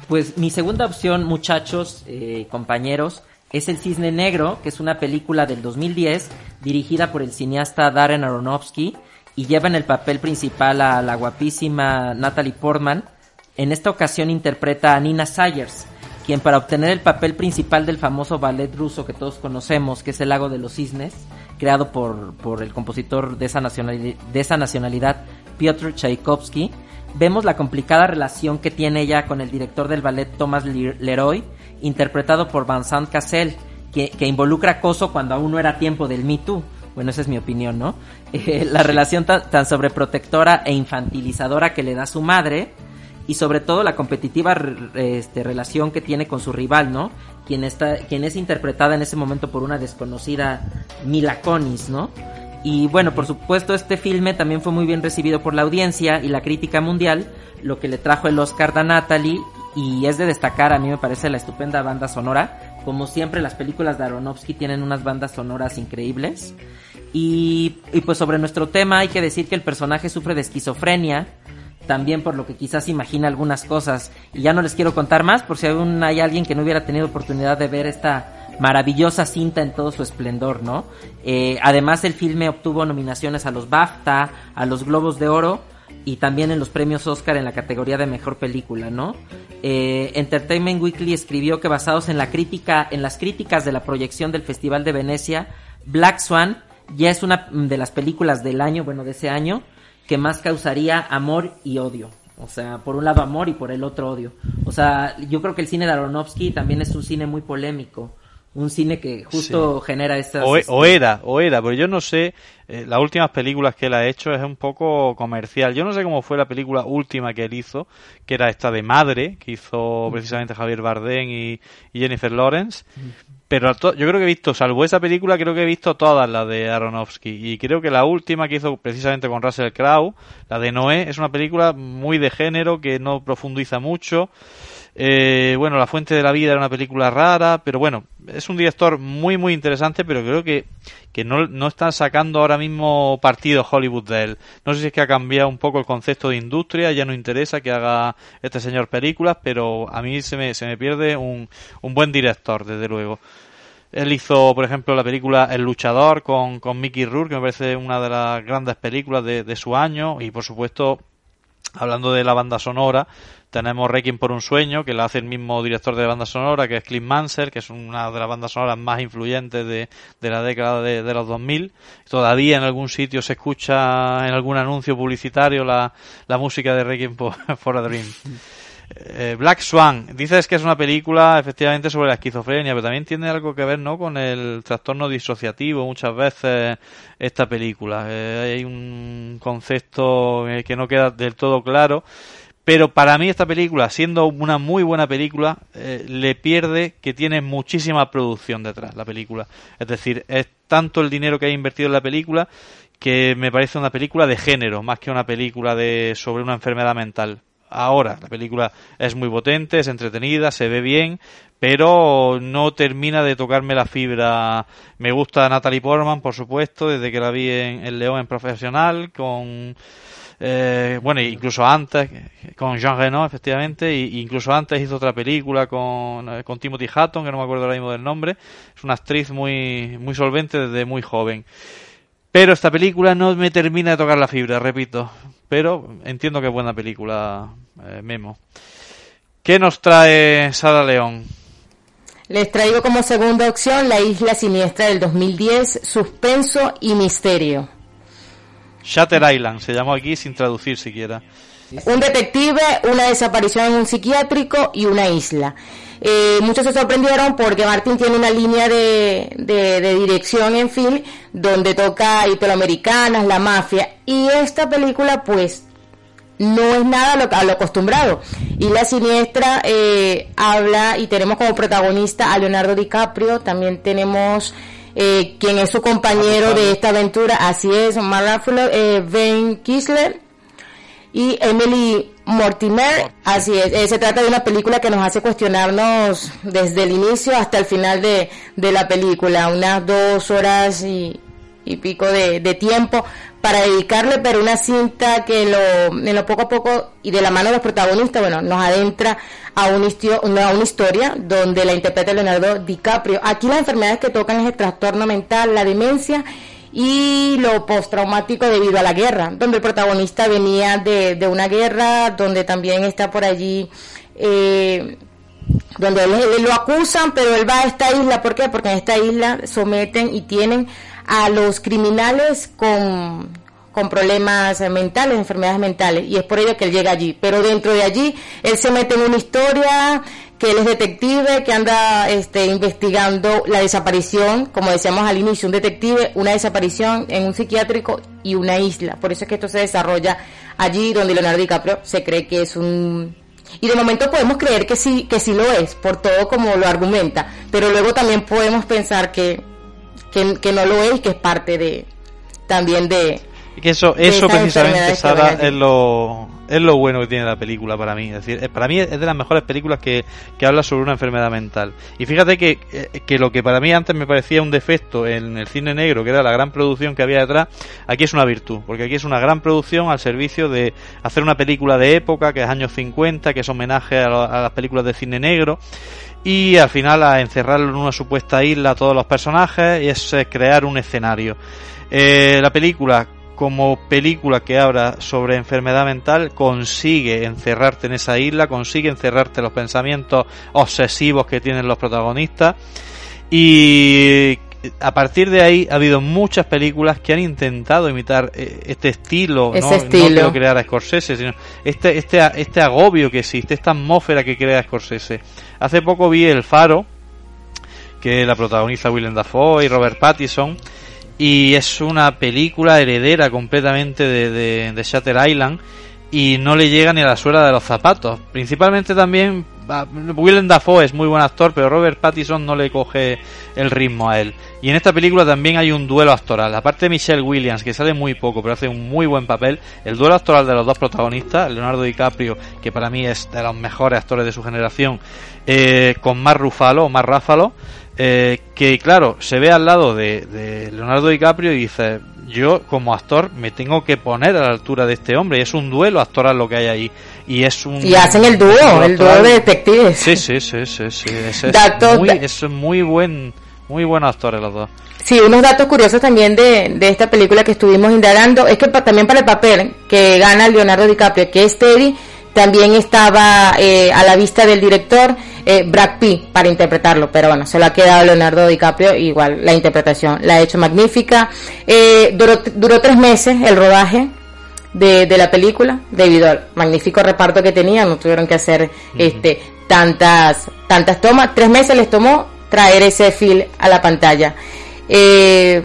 Pues mi segunda opción, muchachos, eh, compañeros, es El Cisne Negro, que es una película del 2010 dirigida por el cineasta Darren Aronofsky y lleva en el papel principal a la guapísima Natalie Portman. En esta ocasión interpreta a Nina Sayers, quien para obtener el papel principal del famoso ballet ruso que todos conocemos, que es El Lago de los Cisnes, creado por, por el compositor de esa, nacionalidad, de esa nacionalidad, Piotr Tchaikovsky, vemos la complicada relación que tiene ella con el director del ballet Thomas Leroy, interpretado por Vincent Cassel, que, que involucra acoso cuando aún no era tiempo del Me Too. Bueno, esa es mi opinión, ¿no? Eh, la relación tan, tan sobreprotectora e infantilizadora que le da su madre y sobre todo la competitiva este, relación que tiene con su rival, ¿no? Quien, está, quien es interpretada en ese momento por una desconocida Mila Kunis, ¿no? Y bueno, por supuesto, este filme también fue muy bien recibido por la audiencia y la crítica mundial, lo que le trajo el Oscar a Natalie y es de destacar, a mí me parece la estupenda banda sonora. Como siempre, las películas de Aronofsky tienen unas bandas sonoras increíbles. Y, y pues sobre nuestro tema hay que decir que el personaje sufre de esquizofrenia, también por lo que quizás imagina algunas cosas. Y ya no les quiero contar más por si aún hay alguien que no hubiera tenido oportunidad de ver esta maravillosa cinta en todo su esplendor, ¿no? Eh, además el filme obtuvo nominaciones a los BAFTA, a los Globos de Oro y también en los premios Oscar en la categoría de mejor película, ¿no? Eh, Entertainment Weekly escribió que basados en la crítica, en las críticas de la proyección del Festival de Venecia, Black Swan ya es una de las películas del año, bueno, de ese año, que más causaría amor y odio. O sea, por un lado amor y por el otro odio. O sea, yo creo que el cine de Aronofsky también es un cine muy polémico. Un cine que justo genera estas... O, o, era, o era, pero yo no sé, eh, las últimas películas que él ha hecho es un poco comercial. Yo no sé cómo fue la película última que él hizo, que era esta de Madre, que hizo precisamente Javier Bardem y, y Jennifer Lawrence. Pero yo creo que he visto, salvo esa película, creo que he visto todas las de Aronofsky. Y creo que la última que hizo precisamente con Russell Crowe, la de Noé, es una película muy de género que no profundiza mucho. Eh, bueno, La Fuente de la Vida era una película rara, pero bueno, es un director muy, muy interesante, pero creo que, que no, no están sacando ahora mismo partido Hollywood de él. No sé si es que ha cambiado un poco el concepto de industria, ya no interesa que haga este señor películas, pero a mí se me, se me pierde un, un buen director, desde luego. Él hizo, por ejemplo, la película El Luchador con, con Mickey Rourke, que me parece una de las grandes películas de, de su año, y por supuesto, hablando de la banda sonora, tenemos Requiem por un sueño, que la hace el mismo director de banda sonora, que es Clint Mansell, que es una de las bandas sonoras más influyentes de, de la década de, de, los 2000. Todavía en algún sitio se escucha en algún anuncio publicitario la, la música de Requiem por, for a Dream. Eh, Black Swan, dices que es una película efectivamente sobre la esquizofrenia, pero también tiene algo que ver ¿no? con el trastorno disociativo muchas veces esta película. Eh, hay un concepto que no queda del todo claro pero para mí esta película, siendo una muy buena película, eh, le pierde que tiene muchísima producción detrás la película. Es decir, es tanto el dinero que hay invertido en la película que me parece una película de género, más que una película de sobre una enfermedad mental. Ahora, la película es muy potente, es entretenida, se ve bien, pero no termina de tocarme la fibra. Me gusta Natalie Portman, por supuesto, desde que la vi en El León en Profesional, con eh, bueno, incluso antes, con Jean Reno, efectivamente, e incluso antes hizo otra película con, eh, con Timothy Hatton, que no me acuerdo ahora mismo del nombre. Es una actriz muy, muy solvente desde muy joven. Pero esta película no me termina de tocar la fibra, repito. Pero entiendo que es buena película, eh, Memo. ¿Qué nos trae Sara León? Les traigo como segunda opción La Isla Siniestra del 2010, Suspenso y Misterio. Shutter Island, se llamó aquí sin traducir siquiera. Un detective, una desaparición en un psiquiátrico y una isla. Eh, muchos se sorprendieron porque Martin tiene una línea de, de, dirección en film donde toca italoamericanas, la mafia. Y esta película, pues, no es nada lo, a lo acostumbrado. Y la siniestra eh, habla y tenemos como protagonista a Leonardo DiCaprio, también tenemos eh, quien es su compañero de esta aventura, así es, Mark eh, Ben Kisler y Emily Mortimer, así es, eh, se trata de una película que nos hace cuestionarnos desde el inicio hasta el final de, de la película, unas dos horas y, y pico de, de, tiempo para dedicarle, pero una cinta que lo, en lo poco a poco y de la mano de los protagonistas, bueno, nos adentra a una, a una historia donde la interpreta Leonardo DiCaprio. Aquí las enfermedades que tocan es el trastorno mental, la demencia y lo postraumático debido a la guerra, donde el protagonista venía de, de una guerra, donde también está por allí, eh, donde él, lo acusan, pero él va a esta isla, ¿por qué? Porque en esta isla someten y tienen a los criminales con, con problemas mentales, enfermedades mentales, y es por ello que él llega allí. Pero dentro de allí, él se mete en una historia que él es detective, que anda este, investigando la desaparición, como decíamos al inicio, un detective, una desaparición en un psiquiátrico y una isla. Por eso es que esto se desarrolla allí donde Leonardo DiCaprio se cree que es un y de momento podemos creer que sí que sí lo es por todo como lo argumenta pero luego también podemos pensar que que, que no lo es y que es parte de también de que eso, eso precisamente, Sara, es lo, es lo bueno que tiene la película para mí. Es decir, para mí es de las mejores películas que, que habla sobre una enfermedad mental. Y fíjate que, eh, que lo que para mí antes me parecía un defecto en el cine negro, que era la gran producción que había detrás, aquí es una virtud. Porque aquí es una gran producción al servicio de hacer una película de época, que es años 50, que es homenaje a, a las películas de cine negro y al final a encerrarlo en una supuesta isla a todos los personajes y es crear un escenario. Eh, la película como película que habla sobre enfermedad mental consigue encerrarte en esa isla, consigue encerrarte los pensamientos obsesivos que tienen los protagonistas y a partir de ahí ha habido muchas películas que han intentado imitar eh, este estilo, Ese ¿no? estilo. no que lo creara Scorsese, sino este, este, este agobio que existe, esta atmósfera que crea Scorsese. Hace poco vi El Faro, que la protagoniza Willem Dafoe y Robert Pattinson, y es una película heredera completamente de, de, de Shutter Island y no le llega ni a la suela de los zapatos. Principalmente también Willem Dafoe es muy buen actor, pero Robert Pattinson no le coge el ritmo a él. Y en esta película también hay un duelo actoral. Aparte de Michelle Williams, que sale muy poco, pero hace un muy buen papel, el duelo actoral de los dos protagonistas, Leonardo DiCaprio, que para mí es de los mejores actores de su generación, eh, con Mar Ruffalo, o Mar Ráfalo, eh, que claro, se ve al lado de, de Leonardo DiCaprio y dice, yo como actor me tengo que poner a la altura de este hombre, es un duelo actoral lo que hay ahí. Y es un... Y hacen el dúo, el dúo de detectives. Sí, sí, sí, sí, sí. Es, es Datos muy, es muy buen, muy buenos actores los dos. Sí, unos datos curiosos también de, de esta película que estuvimos indagando es que pa- también para el papel que gana Leonardo DiCaprio, que es Teddy, también estaba eh, a la vista del director eh, Brad Pitt para interpretarlo, pero bueno, se lo ha quedado Leonardo DiCaprio, igual la interpretación la ha hecho magnífica. Eh, duró, duró tres meses el rodaje de, de la película debido al magnífico reparto que tenía, no tuvieron que hacer este tantas tantas tomas, tres meses les tomó traer ese film a la pantalla. Eh,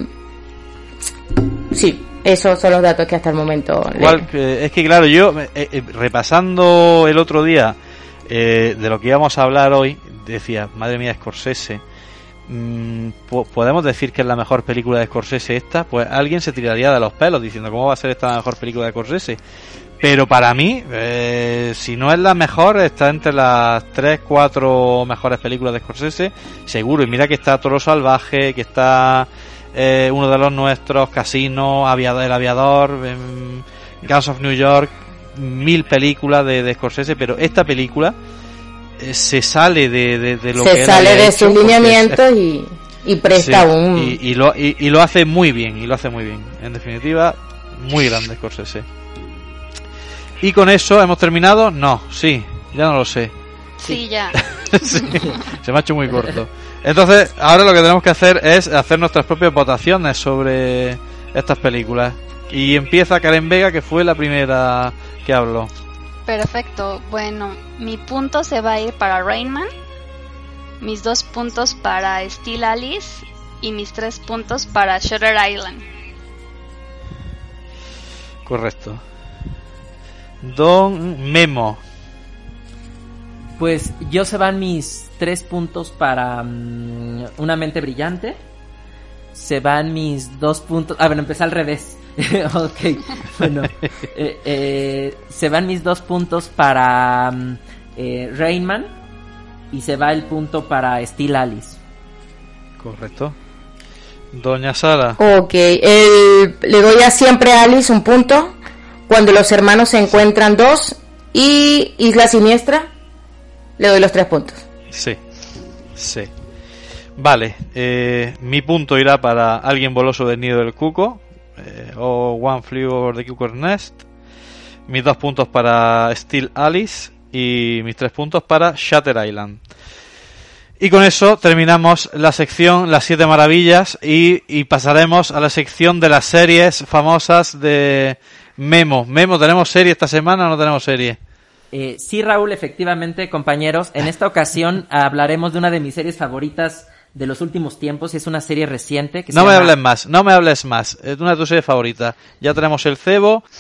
sí, esos son los datos que hasta el momento Igual es que claro, yo eh, eh, repasando el otro día eh, de lo que íbamos a hablar hoy, decía, madre mía, Scorsese. Mm, po- ¿Podemos decir que es la mejor película de Scorsese esta? Pues alguien se tiraría de los pelos diciendo, ¿cómo va a ser esta mejor película de Scorsese? Pero para mí, eh, si no es la mejor, está entre las 3, 4 mejores películas de Scorsese, seguro. Y mira que está Toro Salvaje, que está eh, uno de los nuestros, Casino, Aviador, El Aviador, em, Guns of New York, mil películas de, Scorsese, pero esta película eh, se sale de, de, de lo que se él sale de sus lineamientos y, y presta Sí, un... y, y lo, y, y lo hace muy bien, y lo hace muy bien. En definitiva, muy grande Scorsese. Y con eso hemos terminado. No, sí, ya no lo sé. Sí, ya. Sí, se me ha hecho muy corto. Entonces, ahora lo que tenemos que hacer es hacer nuestras propias votaciones sobre estas películas. Y empieza Karen Vega, que fue la primera que habló. Perfecto. Bueno, mi punto se va a ir para Rainman, mis dos puntos para Steel Alice y mis tres puntos para Shutter Island. Correcto. Don Memo. Pues yo se van mis tres puntos para mm, Una mente brillante. Se van mis dos puntos. Ah, bueno, empecé al revés. ok, bueno. eh, eh, se van mis dos puntos para mm, eh, Rainman. Y se va el punto para Steel Alice. Correcto. Doña Sara. Ok, el- le doy a siempre a Alice un punto. Cuando los hermanos se encuentran dos. Y Isla Siniestra, le doy los tres puntos. Sí. Sí. Vale. eh, mi punto irá para Alguien Boloso del Nido del Cuco. Eh, o One Flew Over the Cuckoo's Nest. Mis dos puntos para Steel Alice. Y mis tres puntos para Shutter Island. Y con eso terminamos la sección Las Siete Maravillas y, y pasaremos a la sección de las series famosas de Memo. Memo, ¿tenemos serie esta semana o no tenemos serie? Eh, sí, Raúl, efectivamente, compañeros. En esta ocasión hablaremos de una de mis series favoritas de los últimos tiempos. Y es una serie reciente que se No me llama- hables más, no me hables más. Es una de tus series favoritas. Ya tenemos el cebo.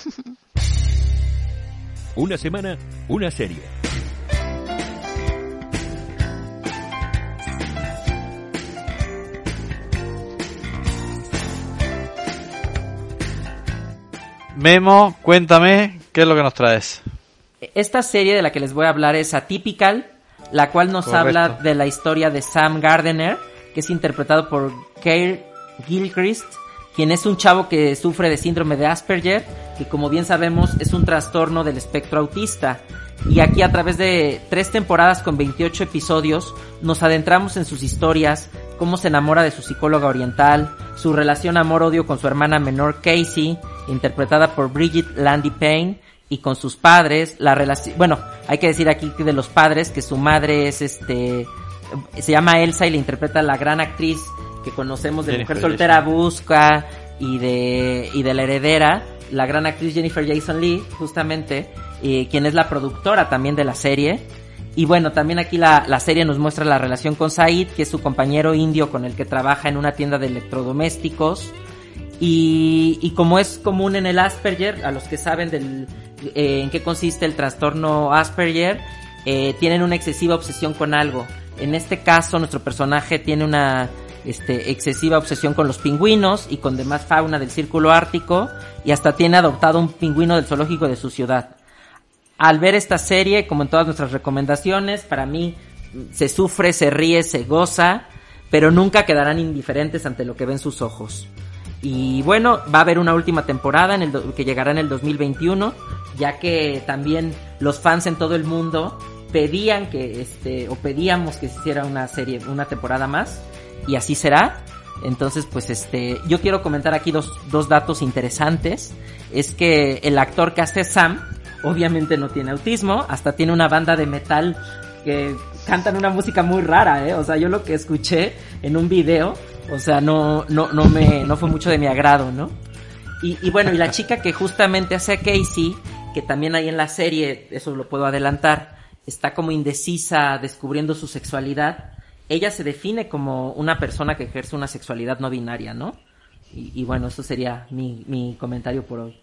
Una semana, una serie. Memo, cuéntame qué es lo que nos traes. Esta serie de la que les voy a hablar es Atypical, la cual nos Correcto. habla de la historia de Sam Gardner, que es interpretado por Keir Gilchrist, quien es un chavo que sufre de síndrome de Asperger, que como bien sabemos es un trastorno del espectro autista. Y aquí a través de tres temporadas con 28 episodios nos adentramos en sus historias, cómo se enamora de su psicóloga oriental, su relación amor-odio con su hermana menor Casey, interpretada por Bridget Landy Payne, y con sus padres, la relación, bueno, hay que decir aquí que de los padres que su madre es este, se llama Elsa y la interpreta la gran actriz que conocemos de Jennifer Mujer Soltera Busca y de, y de La Heredera, la gran actriz Jennifer Jason Lee, justamente, eh, quien es la productora también de la serie. Y bueno, también aquí la, la serie nos muestra la relación con Said, que es su compañero indio con el que trabaja en una tienda de electrodomésticos. Y, y como es común en el Asperger, a los que saben del, eh, en qué consiste el trastorno Asperger, eh, tienen una excesiva obsesión con algo. En este caso, nuestro personaje tiene una este, excesiva obsesión con los pingüinos y con demás fauna del círculo ártico y hasta tiene adoptado un pingüino del zoológico de su ciudad. Al ver esta serie, como en todas nuestras recomendaciones, para mí se sufre, se ríe, se goza, pero nunca quedarán indiferentes ante lo que ven sus ojos. Y bueno, va a haber una última temporada que llegará en el 2021, ya que también los fans en todo el mundo pedían que este o pedíamos que se hiciera una serie, una temporada más y así será. Entonces, pues este, yo quiero comentar aquí dos, dos datos interesantes. Es que el actor que hace Sam, obviamente no tiene autismo, hasta tiene una banda de metal que cantan una música muy rara, ¿eh? O sea, yo lo que escuché en un video, o sea, no, no, no me, no fue mucho de mi agrado, ¿no? Y, y bueno, y la chica que justamente hace Casey, que también ahí en la serie, eso lo puedo adelantar, está como indecisa descubriendo su sexualidad, ella se define como una persona que ejerce una sexualidad no binaria, ¿no? Y, bueno, eso sería mi, mi comentario por hoy.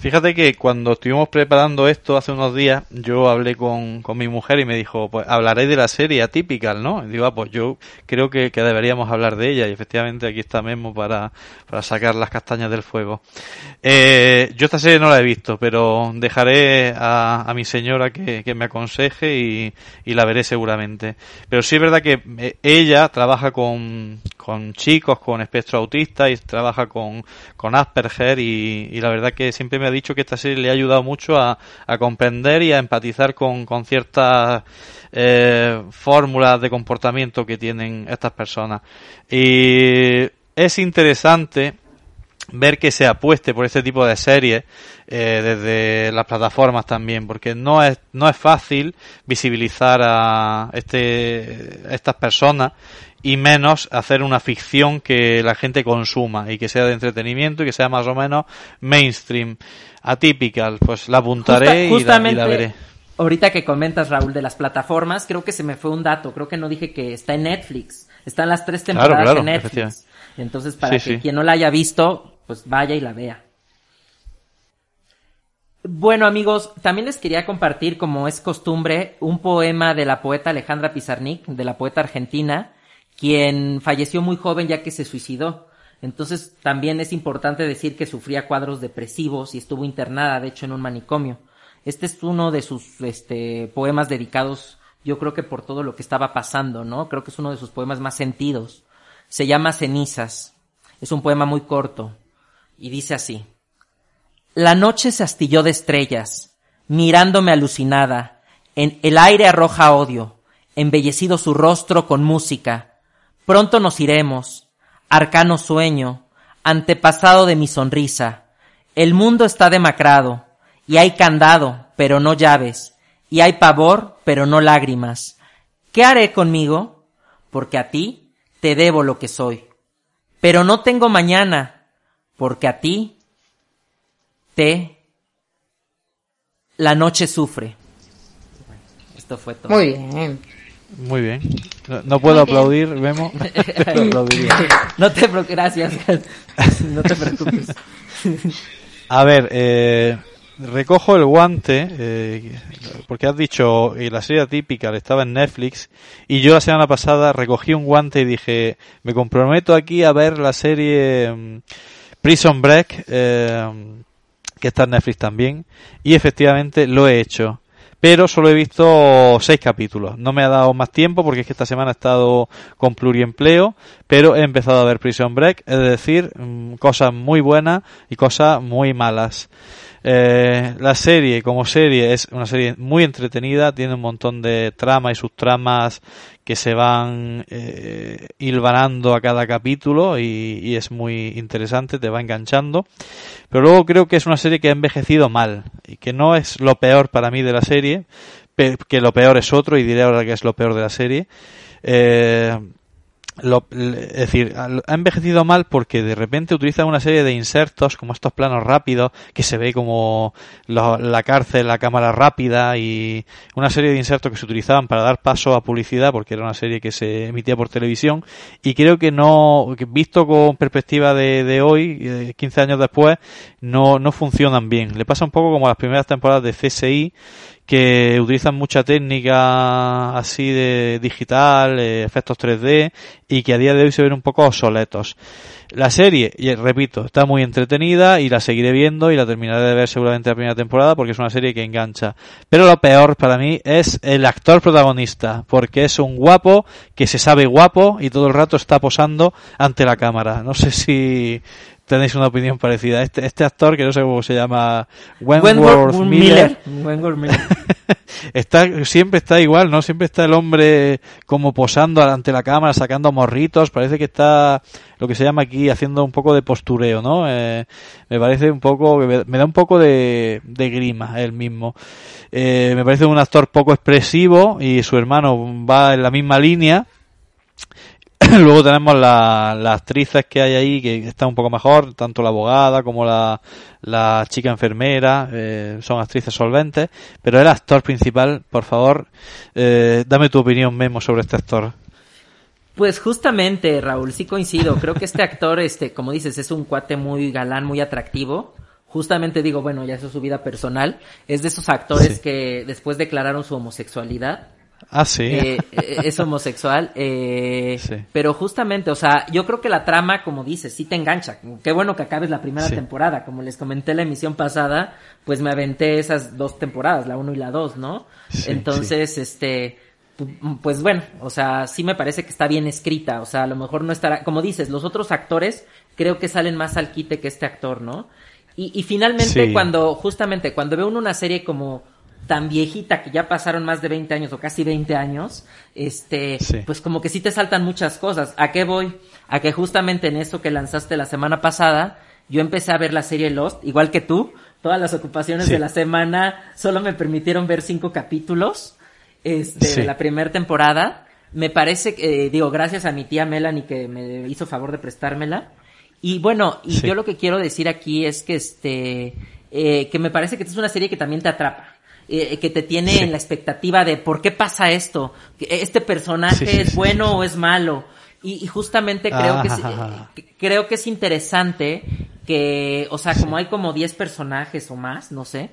Fíjate que cuando estuvimos preparando esto hace unos días, yo hablé con, con mi mujer y me dijo, pues hablaré de la serie Atypical, ¿no? Y digo, ah, pues yo creo que, que deberíamos hablar de ella y efectivamente aquí está Memo para, para sacar las castañas del fuego. Eh, yo esta serie no la he visto, pero dejaré a, a mi señora que, que me aconseje y, y la veré seguramente. Pero sí es verdad que eh, ella trabaja con, con chicos con espectro autista y trabaja con, con Asperger y, y la verdad que siempre me ha dicho que esta serie le ha ayudado mucho a, comprender y a empatizar con, con ciertas eh, fórmulas de comportamiento que tienen estas personas. Y es interesante ver que se apueste por este tipo de series eh, desde las plataformas también porque no es no es fácil visibilizar a este a estas personas y menos hacer una ficción que la gente consuma y que sea de entretenimiento y que sea más o menos mainstream atypical pues la apuntaré Justa- y, la, y la veré Ahorita que comentas, Raúl, de las plataformas, creo que se me fue un dato. Creo que no dije que está en Netflix. Están las tres temporadas claro, en Netflix. Entonces, para Sí, que sí. quien no la haya visto, pues vaya y la vea. Bueno, amigos, también les quería compartir, como es costumbre, un poema de la poeta Alejandra Pizarnik, de la poeta argentina, quien falleció muy joven ya que se suicidó. Entonces, también es importante decir que sufría cuadros depresivos y estuvo internada, de hecho, en un manicomio. Este es uno de sus este, poemas dedicados, yo creo que por todo lo que estaba pasando, ¿no? Creo que es uno de sus poemas más sentidos. Se llama Cenizas. Es un poema muy corto y dice así. La noche se astilló de estrellas, mirándome alucinada. En el aire arroja odio, embellecido su rostro con música. Pronto nos iremos, arcano sueño, antepasado de mi sonrisa. El mundo está demacrado, y hay candado, pero no llaves, y hay pavor, pero no lágrimas. ¿Qué haré conmigo? Porque a ti te debo lo que soy. Pero no tengo mañana, porque a ti te la noche sufre. Esto fue todo. Muy bien. Muy bien no, no puedo aplaudir Memo. No te preocupes, gracias. No te preocupes. A ver, eh, recojo el guante, eh, porque has dicho, y la serie típica estaba en Netflix, y yo la semana pasada recogí un guante y dije, me comprometo aquí a ver la serie mm, Prison Break, eh, que está en Netflix también, y efectivamente lo he hecho. Pero solo he visto seis capítulos. No me ha dado más tiempo porque es que esta semana he estado con pluriempleo, pero he empezado a ver Prison Break, es decir, mm, cosas muy buenas y cosas muy malas. Eh, la serie, como serie, es una serie muy entretenida, tiene un montón de tramas y subtramas que se van eh, hilvanando a cada capítulo y, es muy interesante, te va enganchando. Pero luego creo que es una serie que ha envejecido mal y que no es lo peor para mí de la serie, que lo peor es otro y diré ahora que es lo peor de la serie. Eh, lo, es decir, ha envejecido mal porque de repente utiliza una serie de insertos, como estos planos rápidos, que se ve como la cárcel, la cámara rápida y una serie de insertos que se utilizaban para dar paso a publicidad, porque era una serie que se emitía por televisión, y creo que no, visto con perspectiva de, de hoy, 15 años después, no, no funcionan bien. Le pasa un poco como las primeras temporadas de CSI, que utilizan mucha técnica así de digital, eh, efectos 3D y que a día de hoy se ven un poco obsoletos. La serie, y repito, está muy entretenida y la seguiré viendo y la terminaré de ver seguramente la primera temporada porque es una serie que engancha. Pero lo peor para mí es el actor protagonista, porque es un guapo que se sabe guapo y todo el rato está posando ante la cámara. No sé si tenéis una opinión parecida. Este, este actor, que no sé cómo se llama, Wentworth, Miller, está, siempre está igual, ¿no? Siempre está el hombre como posando ante la cámara, sacando morritos, parece que está lo que se llama aquí haciendo un poco de postureo, ¿no? Eh, me parece un poco, me, da un poco de, de grima él mismo. Eh, me parece un actor poco expresivo y su hermano va en la misma línea Luego tenemos las actrices que hay ahí que están un poco mejor, tanto la abogada como la, la chica enfermera, eh, son actrices solventes, pero el actor principal, por favor, eh, dame tu opinión, Memo, sobre este actor. Pues justamente, Raúl, sí coincido. Creo que este actor, este, como dices, es un cuate muy galán, muy atractivo. Justamente digo, bueno, ya eso es su vida personal. Es de esos actores que después declararon su homosexualidad Ah, sí. Eh, eh, es homosexual. Eh, Pero justamente, o sea, yo creo que la trama, como dices, sí te engancha. Qué bueno que acabes la primera temporada. Como les comenté en la emisión pasada, pues me aventé esas dos temporadas, la uno y la dos, ¿no? Entonces, este, pues bueno, o sea, sí me parece que está bien escrita. O sea, a lo mejor no estará, como dices, los otros actores creo que salen más al quite que este actor, ¿no? Y, y finalmente, cuando, justamente, cuando veo una serie como tan viejita que ya pasaron más de 20 años o casi 20 años, este, pues como que sí te saltan muchas cosas. ¿A qué voy? A que justamente en eso que lanzaste la semana pasada, yo empecé a ver la serie Lost, igual que tú, todas las ocupaciones de la semana solo me permitieron ver cinco capítulos, este, de la primera temporada. Me parece que, eh, digo, gracias a mi tía Melanie que me hizo favor de prestármela. Y bueno, y yo lo que quiero decir aquí es que este, eh, que me parece que es una serie que también te atrapa. Eh, que te tiene en la expectativa de por qué pasa esto, este personaje es bueno o es malo. Y, justamente creo que, es, creo que es interesante que, o sea, como hay como 10 personajes o más, no sé,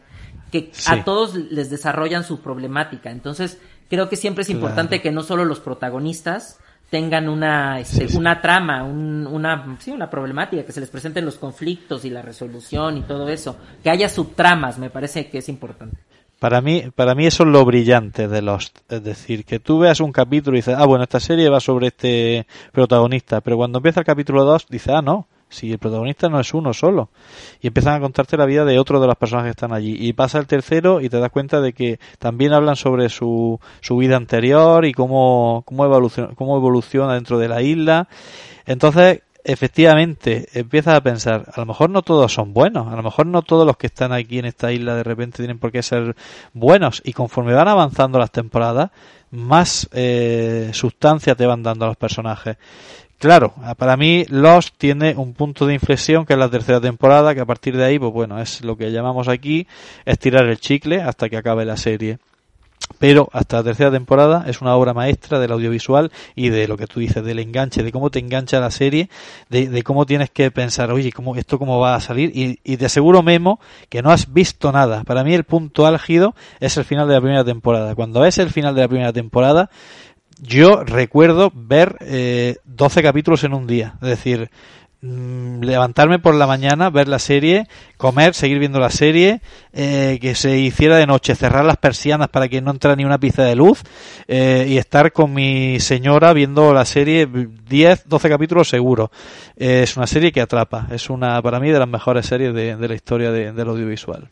que a todos les desarrollan su problemática. Entonces, creo que siempre es importante que no solo los protagonistas tengan una, este, una trama, una, sí, una problemática, que se les presenten los conflictos y la resolución y todo eso, que haya subtramas, me parece que es importante. Para mí, para mí eso es lo brillante de Lost. Es decir, que tú veas un capítulo y dices, ah, bueno, esta serie va sobre este protagonista. Pero cuando empieza el capítulo 2, dices, ah, no, si el protagonista no es uno solo. Y empiezan a contarte la vida de otro de los personajes que están allí. Y pasa el tercero y te das cuenta de que también hablan sobre su, su vida anterior y cómo, cómo, evoluciona, cómo evoluciona dentro de la isla. Entonces, efectivamente empiezas a pensar, a lo mejor no todos son buenos, a lo mejor no todos los que están aquí en esta isla de repente tienen por qué ser buenos y conforme van avanzando las temporadas, más eh, sustancia te van dando a los personajes. Claro, para mí Lost tiene un punto de inflexión que es la tercera temporada, que a partir de ahí, pues bueno, es lo que llamamos aquí estirar el chicle hasta que acabe la serie pero hasta la tercera temporada es una obra maestra del audiovisual y de lo que tú dices, del enganche, de cómo te engancha la serie, de, cómo tienes que pensar, oye, ¿cómo, ¿esto cómo va a salir? Y, y, te aseguro, Memo, que no has visto nada. Para mí el punto álgido es el final de la primera temporada. Cuando es el final de la primera temporada, yo recuerdo ver eh, 12 capítulos en un día. Es decir, levantarme por la mañana, ver la serie, comer, seguir viendo la serie, eh, que se hiciera de noche, cerrar las persianas para que no entrara ni una pizca de luz eh, y estar con mi señora viendo la serie 10, 12 capítulos seguro. Eh, es una serie que atrapa, es una para mí de las mejores series de, la historia del audiovisual.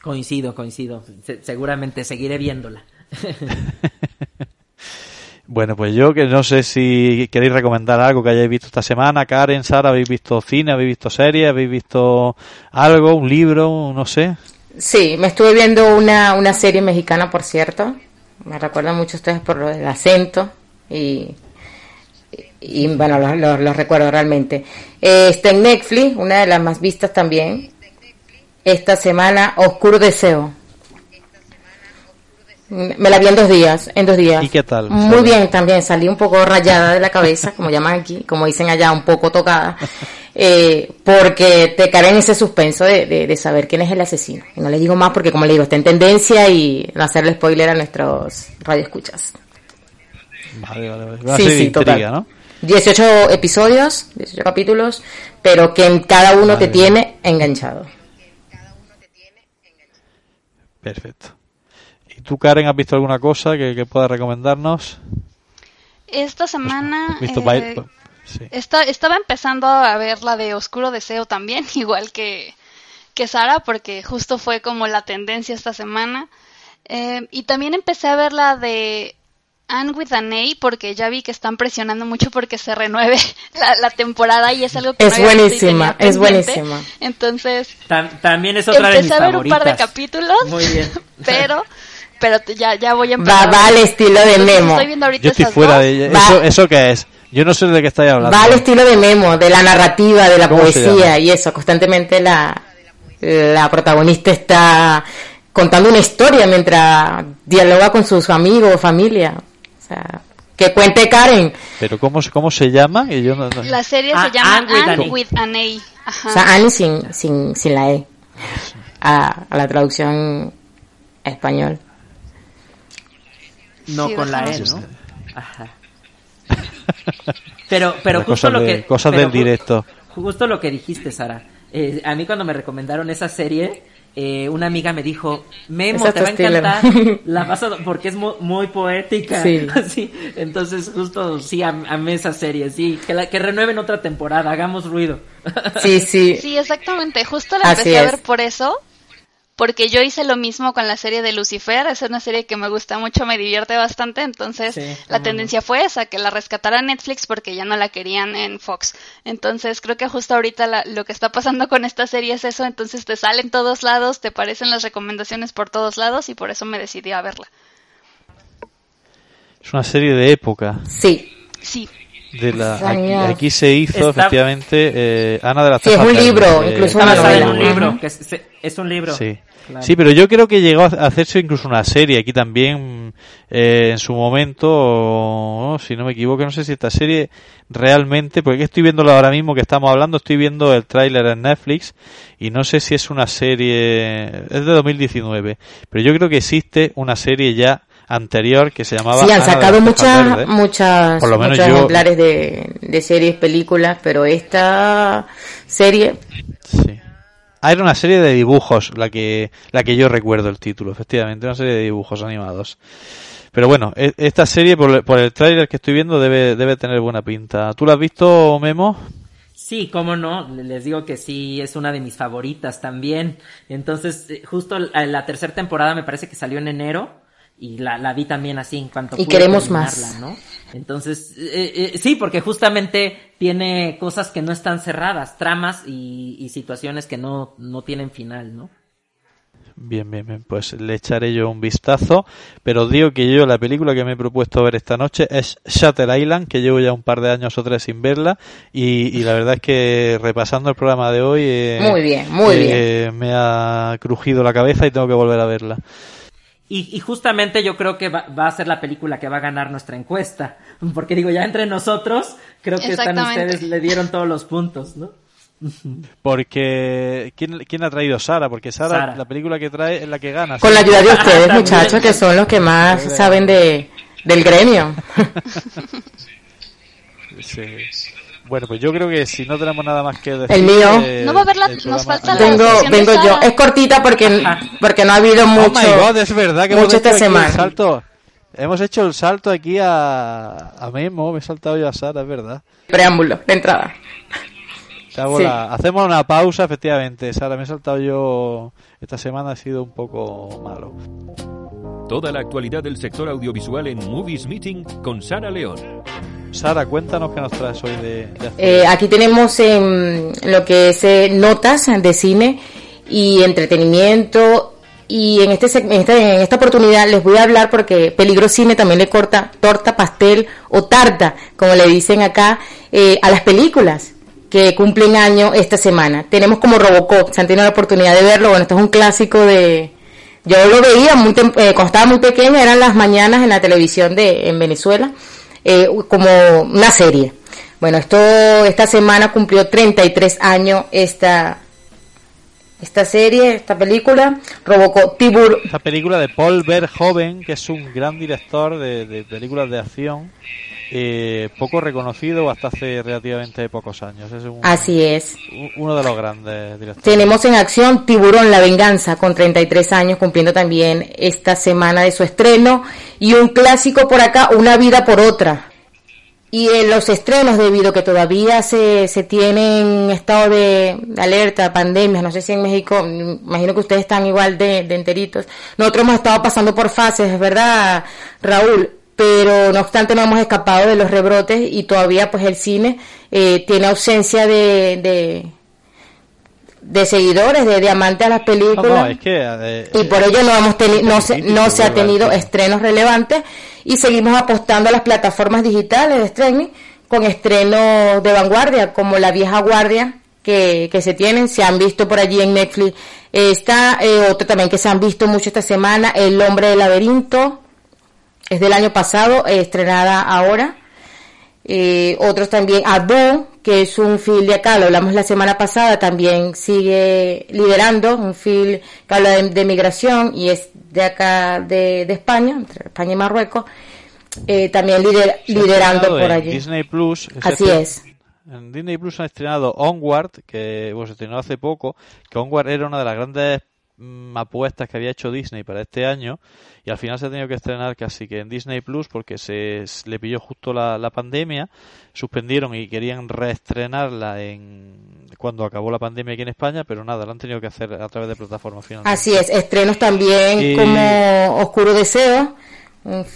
Coincido, coincido. seguramente seguiré viéndola. Bueno, pues yo que no sé si queréis recomendar algo que hayáis visto esta semana. Karen, Sara, ¿habéis visto cine? ¿Habéis visto series? ¿Habéis visto algo? ¿Un libro? No sé. Sí, me estuve viendo una, una serie mexicana, por cierto. me recuerdan mucho ustedes por lo del acento y, y, bueno, los lo, recuerdo realmente. Eh, está en Netflix, una de las más vistas también. Esta semana, Oscuro Deseo. Me la vi en dos días, en dos días. ¿Y qué tal? Muy bien también, salí un poco rayada de la cabeza, como llaman aquí, como dicen allá, un poco tocada, eh, porque te cae en ese suspenso de, de, saber quién es el asesino. Y no le digo más porque, como le digo, está en tendencia y no hacerle spoiler a nuestros radioescuchas. Vale, vale, vale. sí, sí, total. ¿no? 18 episodios, 18 capítulos, pero que en cada uno te tiene enganchado. Perfecto. ¿Y tú, Karen, has visto alguna cosa que, que puedas recomendarnos? Esta semana eh, estaba empezando a ver la de Oscuro Deseo también, igual que, que Sara, porque justo fue como la tendencia esta semana. Eh, y también empecé a ver la de Anne with an A porque ya vi que están presionando mucho porque se renueve la, temporada y es algo que es buenísima, es buenísima. Entonces también es otra de mis a ver un par de capítulos, Muy bien. pero pero ya ya voy a empezar. Va, va al estilo de Memo. Yo estoy fuera de eso, eso qué es. Yo no sé de qué estáis hablando. Va al estilo de Memo, de la narrativa, de la poesía y eso. Constantemente la la protagonista está contando una historia mientras dialoga con sus amigos o familia. O sea, que cuente Karen. Pero ¿cómo, cómo se llama? yo La serie se ah, llama Anne, with, an A. O sea, Anne sin, sin, sin la E. A, a la traducción español. No con la E, ¿no? Ajá. Pero, pero justo lo que... Cosas del directo. Justo lo que dijiste, Sara. Eh, a mí cuando me recomendaron esa serie, eh, una amiga me dijo, Memo, te va a encantar, la vas porque es muy, poética. Sí. Entonces, justo, sí, amé esa serie, sí, que, la, que renueven otra temporada, hagamos ruido. Sí, sí. Sí, exactamente, justo la empecé a ver por eso, porque yo hice lo mismo con la serie de Lucifer, es una serie que me gusta mucho, me divierte bastante, entonces la tendencia fue esa, que la rescatara Netflix porque ya no la querían en Fox. Entonces creo que justo ahorita lo que está pasando con esta serie es eso, entonces te salen todos lados, te aparecen las recomendaciones por todos lados y por eso me decidí a verla. Es una serie de época. Sí. Sí. De la, aquí, se hizo efectivamente eh, Ana de la Sí, es un libro, incluso una novela. un libro, que es un libro. Sí. Sí, pero yo creo que llegó a hacerse incluso una serie aquí también eh, en su momento, si no me equivoco, no sé si esta serie realmente, porque estoy viendo ahora mismo que estamos hablando, estoy viendo el tráiler en Netflix y no sé si es una serie, es de 2019, pero yo creo que existe una serie ya anterior que se llamaba sí han sacado muchas muchas Por lo menos muchos ejemplares de, de series películas pero esta serie sí Ah, era una serie de dibujos, la que, la que yo recuerdo el título, efectivamente, una serie de dibujos animados. Pero bueno, e, esta serie, por, por el tráiler que estoy viendo, debe, debe tener buena pinta. ¿Tú la has visto, Memo? Sí, cómo no, les digo que sí, es una de mis favoritas también. Entonces, eh, justo la tercera temporada me parece que salió en enero y la, la vi también así en cuanto y queremos más ¿no? entonces eh, eh, sí porque justamente tiene cosas que no están cerradas tramas y, y, situaciones que no no tienen final no Bien, bien, bien, pues le echaré yo un vistazo, pero digo que yo la película que me he propuesto ver esta noche es Shutter Island, que llevo ya un par de años o tres sin verla, y, y la verdad es que repasando el programa de hoy... Eh, muy bien, muy bien. Me ha crujido la cabeza y tengo que volver a verla. Y, justamente yo creo que va, a ser la película que va a ganar nuestra encuesta. Porque digo, ya entre nosotros, creo que están ustedes, le dieron todos los puntos, ¿no? Porque, ¿quién, ¿quién ha traído Sara? Porque Sara, la película que trae es la que gana. Con la ayuda de ustedes, muchachos, que son los que más saben de, del gremio. sí. Bueno, pues yo creo que si no tenemos nada más que decir. El mío. no va a haber la, nos falta Vengo, vengo yo. Es cortita porque, porque no ha habido mucho. Oh my God, es verdad que mucho esta semana. salto. Hemos hecho el salto aquí a, a Memo, me he saltado yo a Sara, es verdad. Preámbulo, de entrada. Hacemos una pausa, efectivamente. Sara, me he saltado yo. Esta semana ha sido un poco malo. Toda la actualidad del sector audiovisual en Movies Meeting con Sara León. Sara, cuéntanos qué nos traes hoy de... eh, aquí tenemos lo que es eh, notas de cine y entretenimiento y en, este, en, este, en esta oportunidad les voy a hablar porque Peligro Cine también le corta torta, pastel o tarta, como le dicen acá, eh, a las películas que cumplen año esta semana. Tenemos como Robocop, se han tenido la oportunidad de verlo, bueno, esto es un clásico de... Yo lo veía muy eh, cuando estaba muy pequeña, eran las mañanas en la televisión de en Venezuela, eh, como una serie. Bueno, esto esta semana cumplió 33 años esta esta serie, esta película, Robocop Tibur. Esta película de Paul Verhoeven, que es un gran director de, películas de acción, eh, poco reconocido hasta hace relativamente pocos años. Es Así es. Uno de los grandes directores. Tenemos en acción Tiburón, la venganza, con 33 años, cumpliendo también esta semana de su estreno. Y un clásico por acá, Una vida por otra, y en los estrenos, debido a que todavía se, se tienen estado de alerta, pandemias, no sé si en México, imagino que ustedes están igual de, de enteritos. Nosotros hemos estado pasando por fases, es verdad, Raúl, pero no obstante no hemos escapado de los rebrotes y todavía pues el cine eh, tiene ausencia de, de, de seguidores, de diamantes a las películas. Eh, y por ello no, hemos tenido no, se, no se ha tenido estrenos relevantes y seguimos apostando a las plataformas digitales de streaming con estrenos de vanguardia como La Vieja Guardia que, que se tienen, se han visto por allí en Netflix. Está eh, otro también que se han visto mucho esta semana, El Hombre del Laberinto, es del año pasado, estrenada ahora. Eh, otros también, Abu, que es un film de acá, lo hablamos la semana pasada, también sigue liderando, un film que habla de, migración y es de acá de, España, entre España y Marruecos, eh, también liderando por allí. Disney Plus. Así es. En Disney Plus han estrenado Onward, que se estrenó hace poco, que Onward era una de las grandes apuestas que había hecho Disney para este año y al final se ha tenido que estrenar casi que en Disney Plus porque se, le pilló justo la, la, pandemia, suspendieron y querían reestrenarla en cuando acabó la pandemia aquí en España, pero nada, lo han tenido que hacer a través de plataformas finales. Así es, estrenos también como Oscuro Deseo,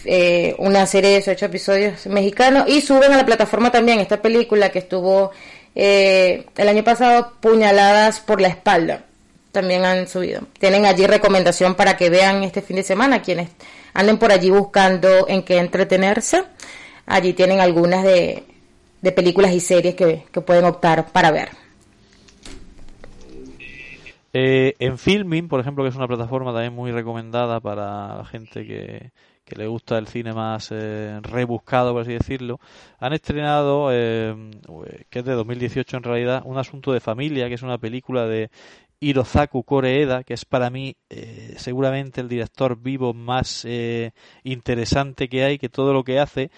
eh, una serie de ocho episodios mexicanos y suben a la plataforma también esta película que estuvo eh, el año pasado, Puñaladas por la espalda también han subido. Tienen allí recomendación para que vean este fin de semana quienes anden por allí buscando en qué entretenerse. Allí tienen algunas de, de películas y series que, pueden optar para ver. Eh, en Filming, por ejemplo, que es una plataforma también muy recomendada para la gente que, que le gusta el cine más eh, rebuscado, por así decirlo, han estrenado, eh, que es de 2018 en realidad, Un asunto de familia, que es una película de Hirozaku Koreeda, que es para mí eh, seguramente el director vivo más eh, interesante que hay, que todo lo que hace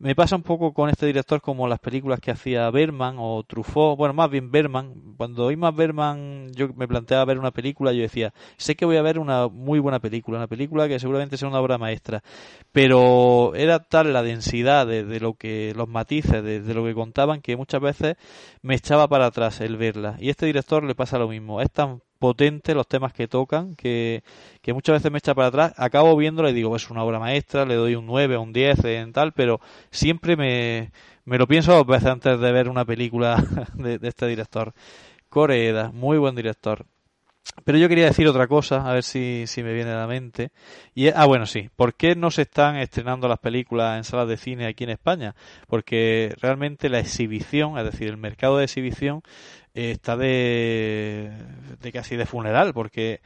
me pasa un poco con este director como las películas que hacía Berman o Truffaut, bueno, más bien Berman. Cuando oí más Berman, yo me planteaba ver una película, yo decía, sé que voy a ver una muy buena película, una película que seguramente sea una obra maestra, pero era tal la densidad de, lo que, los matices de, de, lo que contaban que muchas veces me echaba para atrás el verla. Y a este director le pasa lo mismo, es tan potente los temas que tocan, que, que muchas veces me echa para atrás, acabo viéndolo y digo, es una obra maestra, le doy un 9 o un 10 en tal, pero siempre me, me lo pienso dos veces antes de ver una película de, este director. Coreeda, muy buen director. Pero yo quería decir otra cosa, a ver si, si me viene a la mente. Y ah, bueno, sí. ¿Por qué no se están estrenando las películas en salas de cine aquí en España? Porque realmente la exhibición, es decir, el mercado de exhibición, está de, de casi de funeral, porque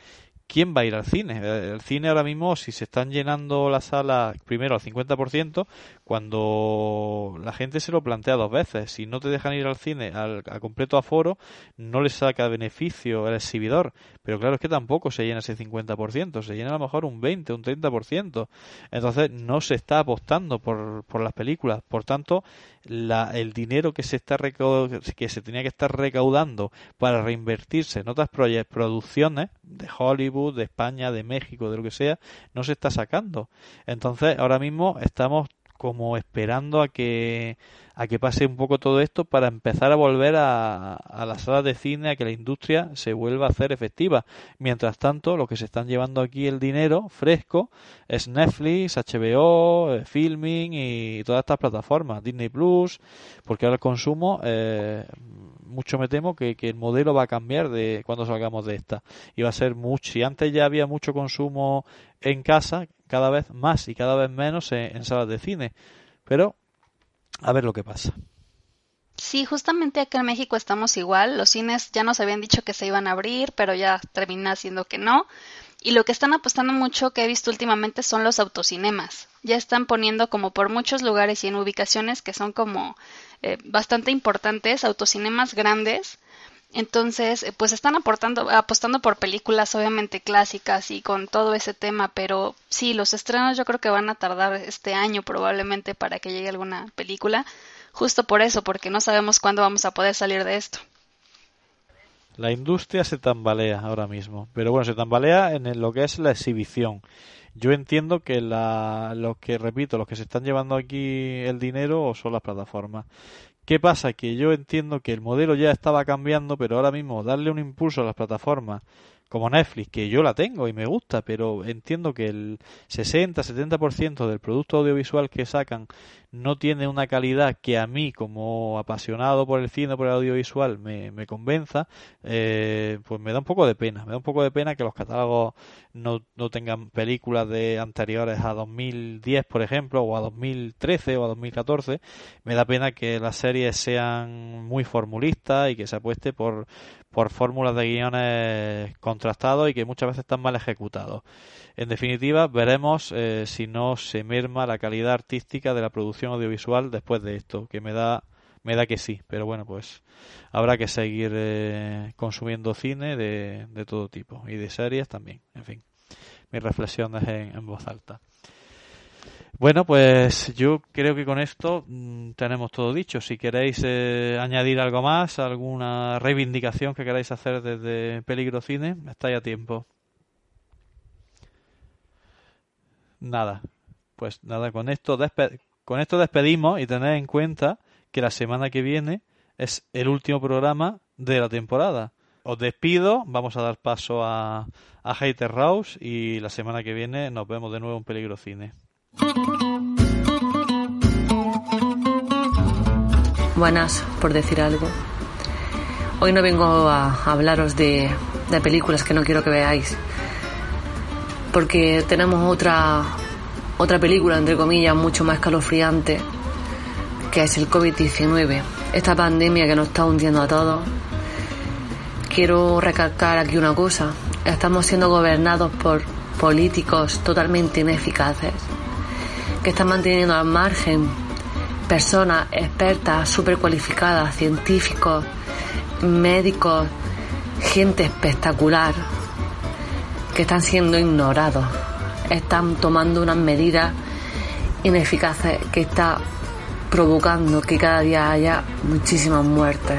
¿quién va a ir al cine? El cine ahora mismo, si se están llenando las salas primero al 50%, cuando la gente se lo plantea dos veces. Si no te dejan ir al cine al, a completo aforo, no le saca beneficio el exhibidor. Pero claro, es que tampoco se llena ese 50%, se llena a lo mejor un 20, un 30%. Entonces no se está apostando por, por las películas. Por tanto, la, el dinero que se está que se tenía que estar recaudando para reinvertirse en otras producciones de Hollywood, de España, de México, de lo que sea, no se está sacando. Entonces, ahora mismo estamos como esperando a que a que pase un poco todo esto para empezar a volver a, a las salas de cine, a que la industria se vuelva a hacer efectiva. Mientras tanto, lo que se están llevando aquí el dinero fresco es Netflix, HBO, eh, Filming y todas estas plataformas, Disney Plus, porque ahora el consumo eh, mucho me temo que, que, el modelo va a cambiar de cuando salgamos de esta. Y va a ser mucho, si antes ya había mucho consumo en casa, cada vez más y cada vez menos en, salas de cine. Pero a ver lo que pasa. Sí, justamente acá en México estamos igual. Los cines ya nos habían dicho que se iban a abrir, pero ya termina siendo que no. Y lo que están apostando mucho que he visto últimamente son los autocinemas. Ya están poniendo como por muchos lugares y en ubicaciones que son como eh, bastante importantes, autocinemas grandes. Entonces, eh, pues están aportando, apostando por películas obviamente clásicas y con todo ese tema, pero sí, los estrenos yo creo que van a tardar este año probablemente para que llegue alguna película, justo por eso, porque no sabemos cuándo vamos a poder salir de esto. La industria se tambalea ahora mismo, pero bueno, se tambalea en lo que es la exhibición. Yo entiendo que la, los que, repito, los que se están llevando aquí el dinero son las plataformas. ¿Qué pasa? Que yo entiendo que el modelo ya estaba cambiando, pero ahora mismo darle un impulso a las plataformas como Netflix, que yo la tengo y me gusta, pero entiendo que el 60-70% del producto audiovisual que sacan no tiene una calidad que a mí, como apasionado por el cine, por el audiovisual, me, convenza, eh, pues me da un poco de pena. Me da un poco de pena que los catálogos no, no tengan películas de anteriores a 2010, por ejemplo, o a 2013 o a 2014. Me da pena que las series sean muy formulistas y que se apueste por, por fórmulas de guiones contrastados y que muchas veces están mal ejecutados. En definitiva, veremos eh, si no se merma la calidad artística de la producción audiovisual después de esto, que me da me da que sí, pero bueno, pues habrá que seguir eh, consumiendo cine de, de, todo tipo y de series también. En fin, mis reflexiones en, voz alta. Bueno, pues yo creo que con esto mm, tenemos todo dicho. Si queréis eh, añadir algo más, alguna reivindicación que queráis hacer desde Peligro Cine, estáis a tiempo. Nada. Pues nada, con esto, con esto despedimos y tened en cuenta que la semana que viene es el último programa de la temporada. Os despido, vamos a dar paso a, a Hater House y la semana que viene nos vemos de nuevo en Peligro Cine. Buenas, por decir algo. Hoy no vengo a hablaros de, de películas que no quiero que veáis porque tenemos otra, otra película, entre comillas, mucho más escalofriante, que es el COVID-19, esta pandemia que nos está hundiendo a todos. Quiero recalcar aquí una cosa, estamos siendo gobernados por políticos totalmente ineficaces, que están manteniendo al margen personas expertas, súper cualificadas, científicos, médicos, gente espectacular, que están siendo ignorados. Están tomando unas medidas ineficaces que está provocando que cada día haya muchísimas muertes.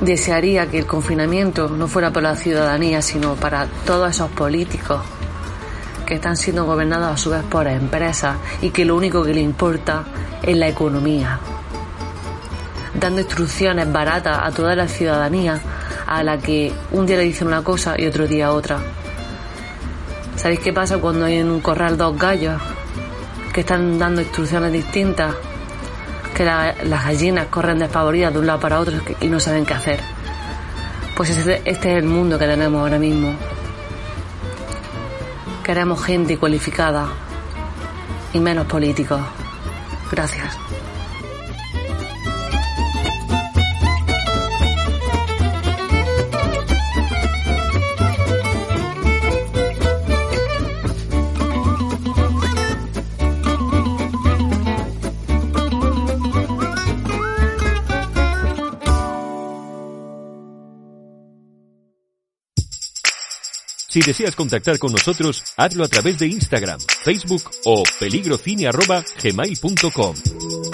Desearía que el confinamiento no fuera para la ciudadanía, sino para todos esos políticos que están siendo gobernados a su vez por empresas y que lo único que les importa es la economía, dando instrucciones baratas a toda la ciudadanía a la que un día le dicen una cosa y otro día otra. ¿Sabéis qué pasa cuando hay en un corral dos gallos que están dando instrucciones distintas? Que las gallinas corren despavoridas de un lado para otro y no saben qué hacer. Pues este, este es el mundo que tenemos ahora mismo. Queremos gente cualificada y menos políticos. Gracias. Si deseas contactar con nosotros, hazlo a través de Instagram, Facebook o peligrocine.gmail.com.